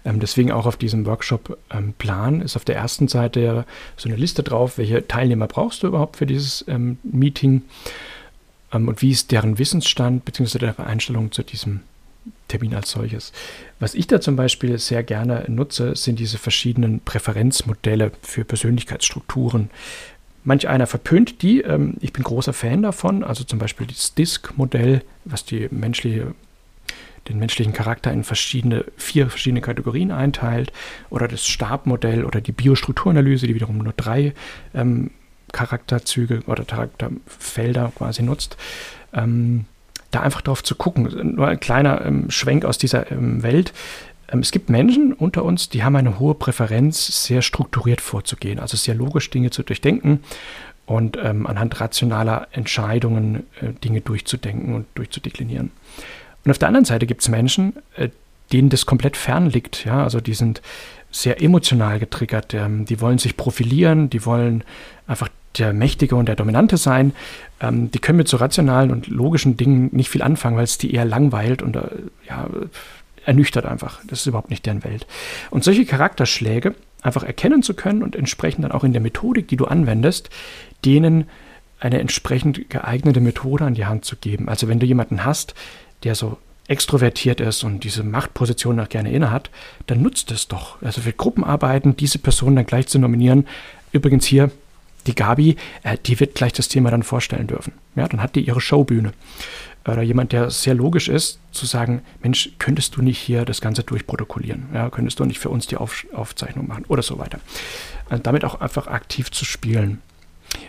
Ähm, deswegen auch auf diesem Workshop-Plan ähm, ist auf der ersten Seite so eine Liste drauf, welche Teilnehmer brauchst du überhaupt für dieses ähm, Meeting. ähm, und wie ist deren Wissensstand bzw. deren Einstellung zu diesem Termin als solches. Was ich da zum Beispiel sehr gerne nutze, sind diese verschiedenen Präferenzmodelle für Persönlichkeitsstrukturen. Manch einer verpönt die. Ähm, ich bin großer Fan davon. Also zum Beispiel das DISC-Modell, was die menschliche, den menschlichen Charakter in verschiedene, vier verschiedene Kategorien einteilt. Oder das Stabmodell oder die Biostrukturanalyse, die wiederum nur drei ähm, Charakterzüge oder Charakterfelder quasi nutzt. Ähm, da einfach drauf zu gucken. Nur ein kleiner ähm, Schwenk aus dieser ähm, Welt. Ähm, es gibt Menschen unter uns, die haben eine hohe Präferenz, sehr strukturiert vorzugehen, also sehr logisch Dinge zu durchdenken und ähm, anhand rationaler Entscheidungen äh, Dinge durchzudenken und durchzudeklinieren. Und auf der anderen Seite gibt es Menschen, äh, denen das komplett fern liegt. Ja? Also die sind sehr emotional getriggert, ähm, die wollen sich profilieren, die wollen einfach der Mächtige und der Dominante sein, ähm, die können mit so rationalen und logischen Dingen nicht viel anfangen, weil es die eher langweilt und äh, ja, ernüchtert einfach. Das ist überhaupt nicht deren Welt. Und solche Charakterschläge einfach erkennen zu können und entsprechend dann auch in der Methodik, die du anwendest, denen eine entsprechend geeignete Methode an die Hand zu geben. Also wenn du jemanden hast, der so extrovertiert ist und diese Machtposition auch gerne innehat, dann nutzt es doch. Also für Gruppenarbeiten diese Person dann gleich zu nominieren. Übrigens hier, die Gabi, äh, die wird gleich das Thema dann vorstellen dürfen. Ja, dann hat die ihre Showbühne. Oder jemand, der sehr logisch ist, zu sagen, Mensch, könntest du nicht hier das Ganze durchprotokollieren? Ja, könntest du nicht für uns die Auf Aufzeichnung machen oder so weiter. Also damit auch einfach aktiv zu spielen.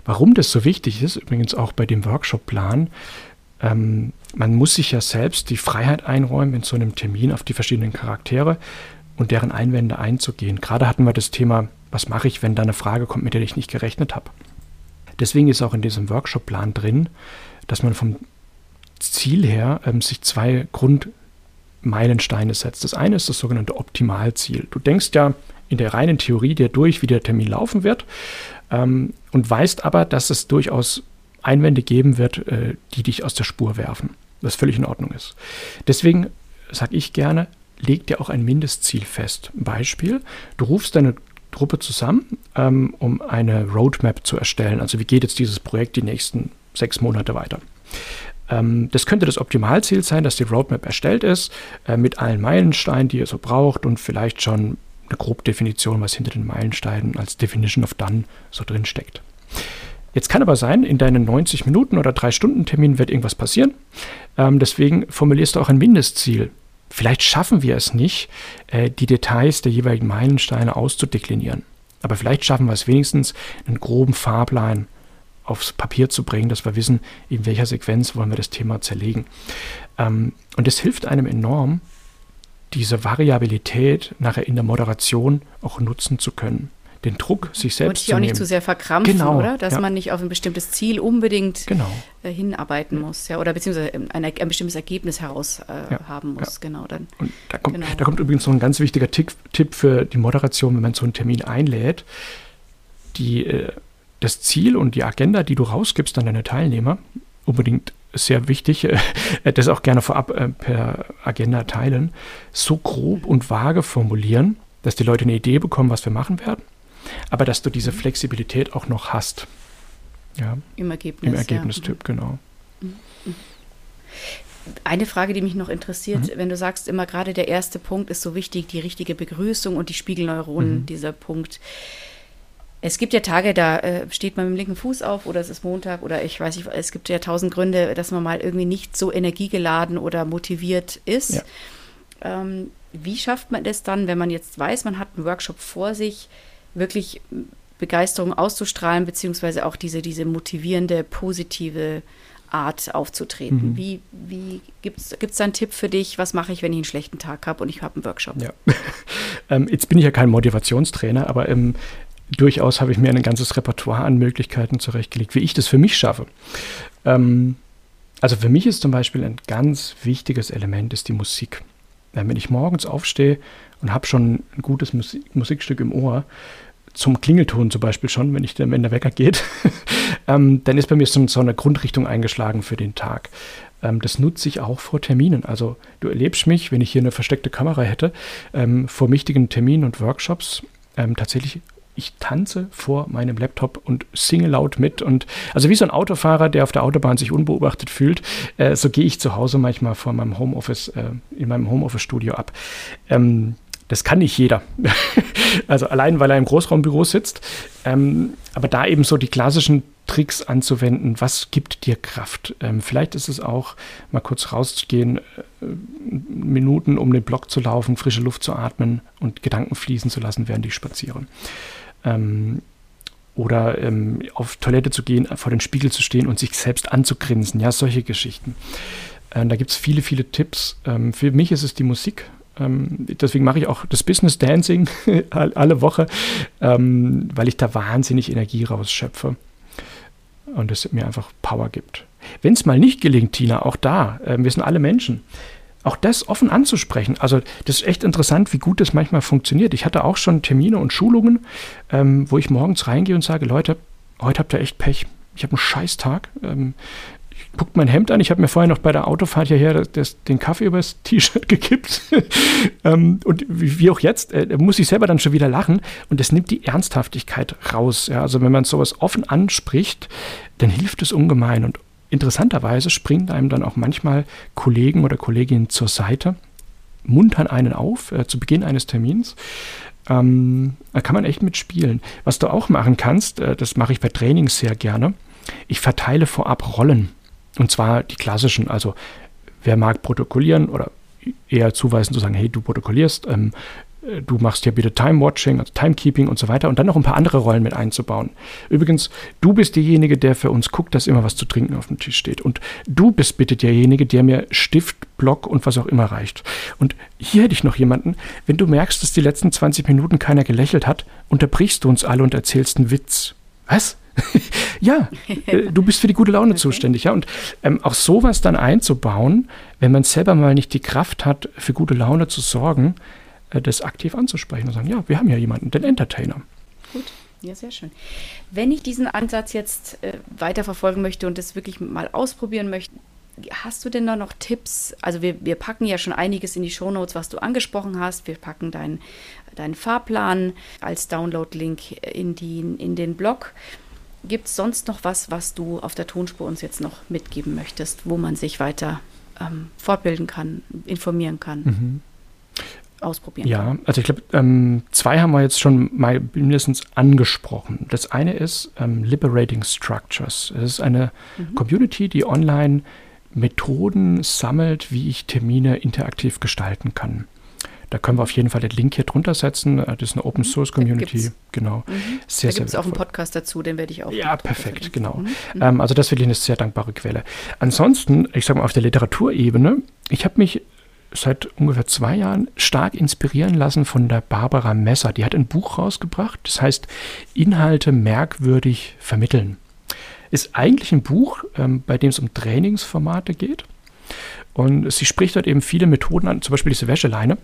Warum das so wichtig ist, übrigens auch bei dem Workshop-Plan, ähm, man muss sich ja selbst die Freiheit einräumen, in so einem Termin auf die verschiedenen Charaktere und deren Einwände einzugehen. Gerade hatten wir das Thema was mache ich, wenn da eine Frage kommt, mit der ich nicht gerechnet habe? Deswegen ist auch in diesem Workshop-Plan drin, dass man vom Ziel her ähm, sich zwei Grundmeilensteine setzt. Das eine ist das sogenannte Optimalziel. Du denkst ja in der reinen Theorie dir durch, wie der Termin laufen wird ähm, und weißt aber, dass es durchaus Einwände geben wird, äh, die dich aus der Spur werfen, was völlig in Ordnung ist. Deswegen sage ich gerne, leg dir auch ein Mindestziel fest. Beispiel, du rufst deine Gruppe zusammen, ähm, um eine Roadmap zu erstellen. Also wie geht jetzt dieses Projekt die nächsten sechs Monate weiter? Ähm, das könnte das Optimalziel sein, dass die Roadmap erstellt ist, äh, mit allen Meilensteinen, die ihr so braucht und vielleicht schon eine grobe Definition, was hinter den Meilensteinen als Definition of Done so drin steckt. Jetzt kann aber sein, in deinen 90 Minuten oder 3 Stunden Termin wird irgendwas passieren. Ähm, deswegen formulierst du auch ein Mindestziel Vielleicht schaffen wir es nicht, äh, die Details der jeweiligen Meilensteine auszudeklinieren. Aber vielleicht schaffen wir es wenigstens, einen groben Fahrplan aufs Papier zu bringen, dass wir wissen, in welcher Sequenz wollen wir das Thema zerlegen. Ähm, und es hilft einem enorm, diese Variabilität nachher in der Moderation auch nutzen zu können den Druck, sich selbst Und sich auch nicht zu sehr verkrampfen, genau, oder? Dass ja. man nicht auf ein bestimmtes Ziel unbedingt genau. äh, hinarbeiten muss, ja, oder beziehungsweise ein, ein bestimmtes Ergebnis heraus äh, ja, haben muss, ja. genau. Dann, Und da kommt, genau. da kommt übrigens noch ein ganz wichtiger Tipp, Tipp für die Moderation, wenn man so einen Termin einlädt. Die, äh, das Ziel und die Agenda, die du rausgibst an deine Teilnehmer, unbedingt sehr wichtig, äh, das auch gerne vorab per Agenda teilen, so grob und vage formulieren, dass die Leute eine Idee bekommen, was wir machen werden aber dass du diese Flexibilität auch noch hast. Ja. Im Ergebnis. Im Ergebnistyp, ja. genau. Mhm. Eine Frage, die mich noch interessiert, mhm. wenn du sagst, immer gerade der erste Punkt ist so wichtig, die richtige Begrüßung und die Spiegelneuronen, mhm. dieser Punkt. Es gibt ja Tage, da äh, steht man mit dem linken Fuß auf oder es ist Montag oder ich weiß nicht, es gibt ja tausend Gründe, dass man mal irgendwie nicht so energiegeladen oder motiviert ist. Ja. Ähm, wie schafft man das dann, wenn man jetzt weiß, man hat einen Workshop vor sich, wirklich Begeisterung auszustrahlen, beziehungsweise auch diese, diese motivierende, positive Art aufzutreten. Mhm. Wie, wie gibt es da einen Tipp für dich? Was mache ich, wenn ich einen schlechten Tag habe und ich habe einen Workshop? Ja. ähm, jetzt bin ich ja kein Motivationstrainer, aber ähm, durchaus habe ich mir ein ganzes Repertoire an Möglichkeiten zurechtgelegt, wie ich das für mich schaffe. Ähm, also für mich ist zum Beispiel ein ganz wichtiges Element ist die Musik. Wenn ich morgens aufstehe und habe schon ein gutes Musik Musikstück im Ohr, zum Klingelton zum Beispiel schon, wenn ich dann, wenn der Wecker geht, ähm, dann ist bei mir so, so, eine Grundrichtung eingeschlagen für den Tag. Ähm, das nutze ich auch vor Terminen. Also du erlebst mich, wenn ich hier eine versteckte Kamera hätte, ähm, vor wichtigen Terminen und Workshops ähm, tatsächlich ich tanze vor meinem Laptop und singe laut mit. Und also wie so ein Autofahrer, der auf der Autobahn sich unbeobachtet fühlt, äh, so gehe ich zu Hause manchmal vor meinem Homeoffice, äh, in meinem Homeoffice-Studio ab. Ähm, das kann nicht jeder. also allein, weil er im Großraumbüro sitzt. Ähm, aber da eben so die klassischen Tricks anzuwenden, was gibt dir Kraft? Ähm, vielleicht ist es auch mal kurz rauszugehen, äh, Minuten um den Block zu laufen, frische Luft zu atmen und Gedanken fließen zu lassen, während ich spaziere. Ähm, oder ähm, auf Toilette zu gehen, vor den Spiegel zu stehen und sich selbst anzugrinsen. Ja, solche Geschichten. Äh, da gibt es viele, viele Tipps. Ähm, für mich ist es die Musik. Ähm, deswegen mache ich auch das Business Dancing alle Woche, ähm, weil ich da wahnsinnig Energie rausschöpfe und es mir einfach Power gibt. Wenn es mal nicht gelingt, Tina, auch da, äh, wir sind alle Menschen, auch das offen anzusprechen. Also das ist echt interessant, wie gut das manchmal funktioniert. Ich hatte auch schon Termine und Schulungen, ähm, wo ich morgens reingehe und sage, Leute, heute habt ihr echt Pech. Ich habe einen Scheißtag. Guckt mein Hemd an. Ich habe mir vorher noch bei der Autofahrt hierher das, den Kaffee übers T-Shirt gekippt. ähm, und wie, wie, auch jetzt, äh, muss ich selber dann schon wieder lachen. Und das nimmt die Ernsthaftigkeit raus. Ja? Also wenn man sowas offen anspricht, dann hilft es ungemein. Und interessanterweise springen einem dann auch manchmal Kollegen oder Kolleginnen zur Seite, muntern einen auf äh, zu Beginn eines Termins. Ähm, da kann man echt mitspielen. Was du auch machen kannst, äh, das mache ich bei Trainings sehr gerne. Ich verteile vorab Rollen. Und zwar die klassischen, also wer mag protokollieren oder eher zuweisen zu sagen, hey, du protokollierst, ähm, äh, du machst ja bitte Time-Watching, also Timekeeping und so weiter und dann noch ein paar andere Rollen mit einzubauen. Übrigens, du bist derjenige, der für uns guckt, dass immer was zu trinken auf dem Tisch steht. Und du bist bitte derjenige, der mir Stift, Block und was auch immer reicht. Und hier hätte ich noch jemanden, wenn du merkst, dass die letzten 20 Minuten keiner gelächelt hat, unterbrichst du uns alle und erzählst einen Witz. Was? ja, äh, du bist für die gute Laune okay. zuständig, ja. Und ähm, auch sowas dann einzubauen, wenn man selber mal nicht die Kraft hat, für gute Laune zu sorgen, äh, das aktiv anzusprechen und sagen, ja, wir haben ja jemanden, den Entertainer. Gut. Ja, sehr schön. Wenn ich diesen Ansatz jetzt äh, weiterverfolgen möchte und das wirklich mal ausprobieren möchte, hast du denn da noch Tipps? Also wir, wir packen ja schon einiges in die Shownotes, was du angesprochen hast. Wir packen deinen dein Fahrplan als Download-Link in, in den Blog. Gibt es sonst noch was, was du auf der Tonspur uns jetzt noch mitgeben möchtest, wo man sich weiter ähm, fortbilden kann, informieren kann? Mhm ausprobieren ja, kann. also ich glaube, ähm, zwei haben wir jetzt schon mal mindestens angesprochen. Das eine ist ähm, Liberating Structures. Es ist eine mhm. Community, die online Methoden sammelt, wie ich Termine interaktiv gestalten kann. Da können wir auf jeden Fall den Link hier drunter setzen. Äh, das ist eine Open mhm. Source Community. Genau. Mhm. Sehr, da gibt es auch einen Podcast dazu, den werde ich auch. Ja, perfekt, genau. Mhm. Ähm, also das finde ich eine sehr dankbare Quelle. Ansonsten, ich sage mal auf der Literaturebene, ich habe mich seit ungefähr zwei Jahren stark inspirieren lassen von der Barbara Messer. Die hat ein Buch rausgebracht, das heißt Inhalte merkwürdig vermitteln. Ist eigentlich ein Buch, ähm, bei dem es um Trainingsformate geht. Und sie spricht dort eben viele Methoden an, zum Beispiel diese Wäscheleine,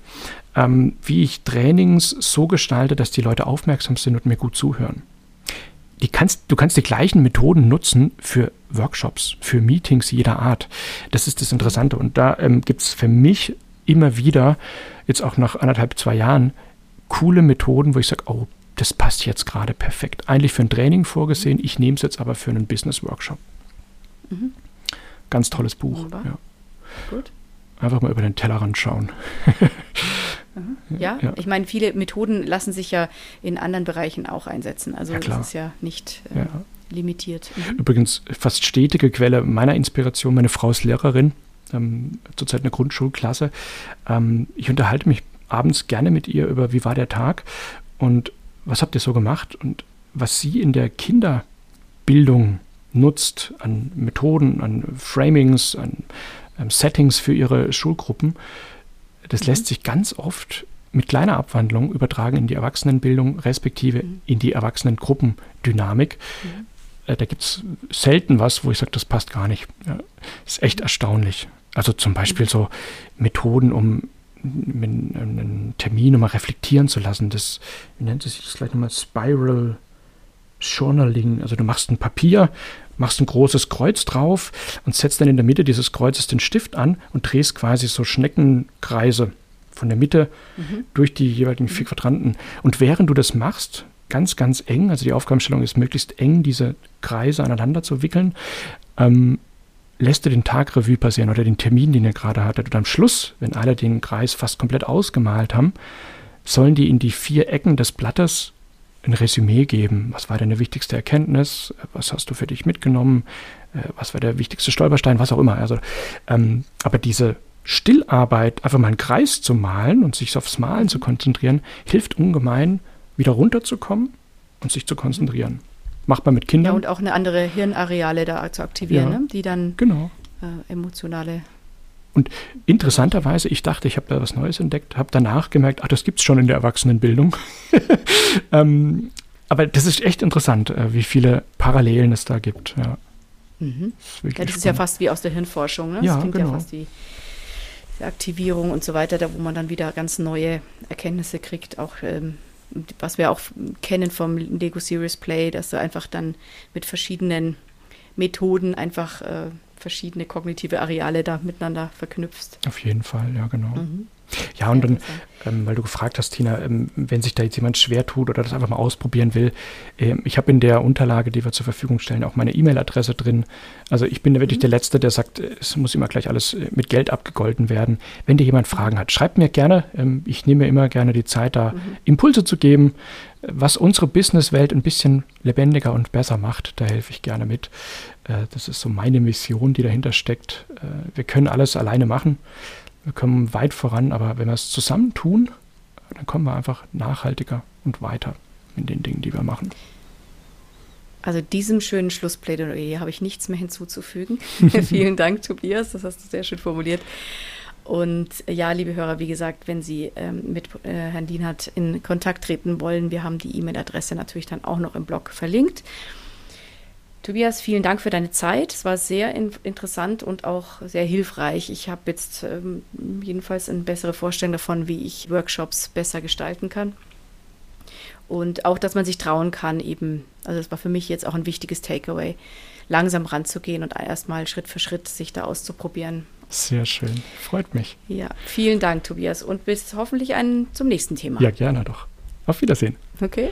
ähm, wie ich Trainings so gestalte, dass die Leute aufmerksam sind und mir gut zuhören. Kannst, du kannst die gleichen Methoden nutzen für Workshops, für Meetings jeder Art. Das ist das Interessante. Und da ähm, gibt es für mich immer wieder, jetzt auch nach anderthalb, zwei Jahren, coole Methoden, wo ich sage, oh, das passt jetzt gerade perfekt. Eigentlich für ein Training vorgesehen, ich nehme es jetzt aber für einen Business-Workshop. Mhm. Ganz tolles Buch. Ja. Gut. Einfach mal über den Tellerrand schauen. ja, ja, ich meine, viele Methoden lassen sich ja in anderen Bereichen auch einsetzen. Also ja, das ist ja nicht äh, ja. limitiert. Mhm. Übrigens, fast stetige Quelle meiner Inspiration, meine Frau ist Lehrerin, ähm, zurzeit eine Grundschulklasse. Ähm, ich unterhalte mich abends gerne mit ihr über, wie war der Tag und was habt ihr so gemacht und was sie in der Kinderbildung nutzt an Methoden, an Framings, an Settings für ihre Schulgruppen, das mhm. lässt sich ganz oft mit kleiner Abwandlung übertragen in die Erwachsenenbildung, respektive mhm. in die Erwachsenengruppendynamik. Mhm. Äh, da gibt es selten was, wo ich sage, das passt gar nicht. Ja, ist echt erstaunlich. Also zum Beispiel mhm. so Methoden, um einen Termin nochmal reflektieren zu lassen. Das, wie nennt es sich das gleich nochmal? Spiral Journaling. Also du machst ein Papier, machst ein großes Kreuz drauf und setzt dann in der Mitte dieses Kreuzes den Stift an und drehst quasi so Schneckenkreise von der Mitte mhm. durch die jeweiligen vier Quadranten. Und während du das machst, ganz, ganz eng. Also die Aufgabenstellung ist möglichst eng, diese Kreise aneinander zu wickeln. Ähm, lässt du den Tag Revue passieren oder den Termin, den ihr gerade hattet. Und am Schluss, wenn alle den Kreis fast komplett ausgemalt haben, sollen die in die vier Ecken des Blattes ein Resümee geben. Was war deine wichtigste Erkenntnis? Was hast du für dich mitgenommen? Äh, was war der wichtigste Stolperstein? Was auch immer. Also, ähm, aber diese Stillarbeit, einfach mal einen Kreis zu malen und sich aufs Malen zu konzentrieren, hilft ungemein, wieder runterzukommen und sich zu konzentrieren. Macht man mit Kindern. Ja, und auch eine andere Hirnareale da zu aktivieren, ja, ne? die dann genau. äh, emotionale und interessanterweise, ich dachte, ich habe da was Neues entdeckt, habe danach gemerkt, ach, das gibt es schon in der Erwachsenenbildung. ähm, aber das ist echt interessant, äh, wie viele Parallelen es da gibt. Ja, mhm. das, ja, das ist ja fast wie aus der Hirnforschung. Ne? Das ja, klingt genau. ja fast wie die Aktivierung und so weiter, da wo man dann wieder ganz neue Erkenntnisse kriegt, auch ähm, was wir auch kennen vom Lego Series Play, dass du einfach dann mit verschiedenen Methoden einfach äh, verschiedene kognitive Areale da miteinander verknüpfst. Auf jeden Fall, ja, genau. Mhm. Ja, und dann, ähm, weil du gefragt hast, Tina, ähm, wenn sich da jetzt jemand schwer tut oder das einfach mal ausprobieren will, ähm, ich habe in der Unterlage, die wir zur Verfügung stellen, auch meine E-Mail-Adresse drin. Also ich bin da wirklich mhm. der Letzte, der sagt, es muss immer gleich alles äh, mit Geld abgegolten werden. Wenn dir jemand Fragen hat, schreib mir gerne. Ähm, ich nehme mir immer gerne die Zeit, da mhm. Impulse zu geben, was unsere Businesswelt ein bisschen lebendiger und besser macht. Da helfe ich gerne mit. Äh, das ist so meine Mission, die dahinter steckt. Äh, wir können alles alleine machen. Wir kommen weit voran, aber wenn wir es zusammen tun, dann kommen wir einfach nachhaltiger und weiter in den Dingen, die wir machen. Also diesem schönen Schlussplädoyer habe ich nichts mehr hinzuzufügen. Vielen Dank, Tobias, das hast du sehr schön formuliert. Und ja, liebe Hörer, wie gesagt, wenn Sie ähm, mit äh, Herrn Dienhardt in Kontakt treten wollen, wir haben die E-Mail-Adresse natürlich dann auch noch im Blog verlinkt. Tobias, vielen Dank für deine Zeit. Es war sehr in interessant und auch sehr hilfreich. Ich habe jetzt ähm, jedenfalls eine bessere Vorstellung davon, wie ich Workshops besser gestalten kann. Und auch, dass man sich trauen kann, eben, also das war für mich jetzt auch ein wichtiges Takeaway, langsam ranzugehen und erstmal Schritt für Schritt sich da auszuprobieren. Sehr schön, freut mich. Ja, vielen Dank, Tobias, und bis hoffentlich ein, zum nächsten Thema. Ja, gerne doch. Auf Wiedersehen. Okay.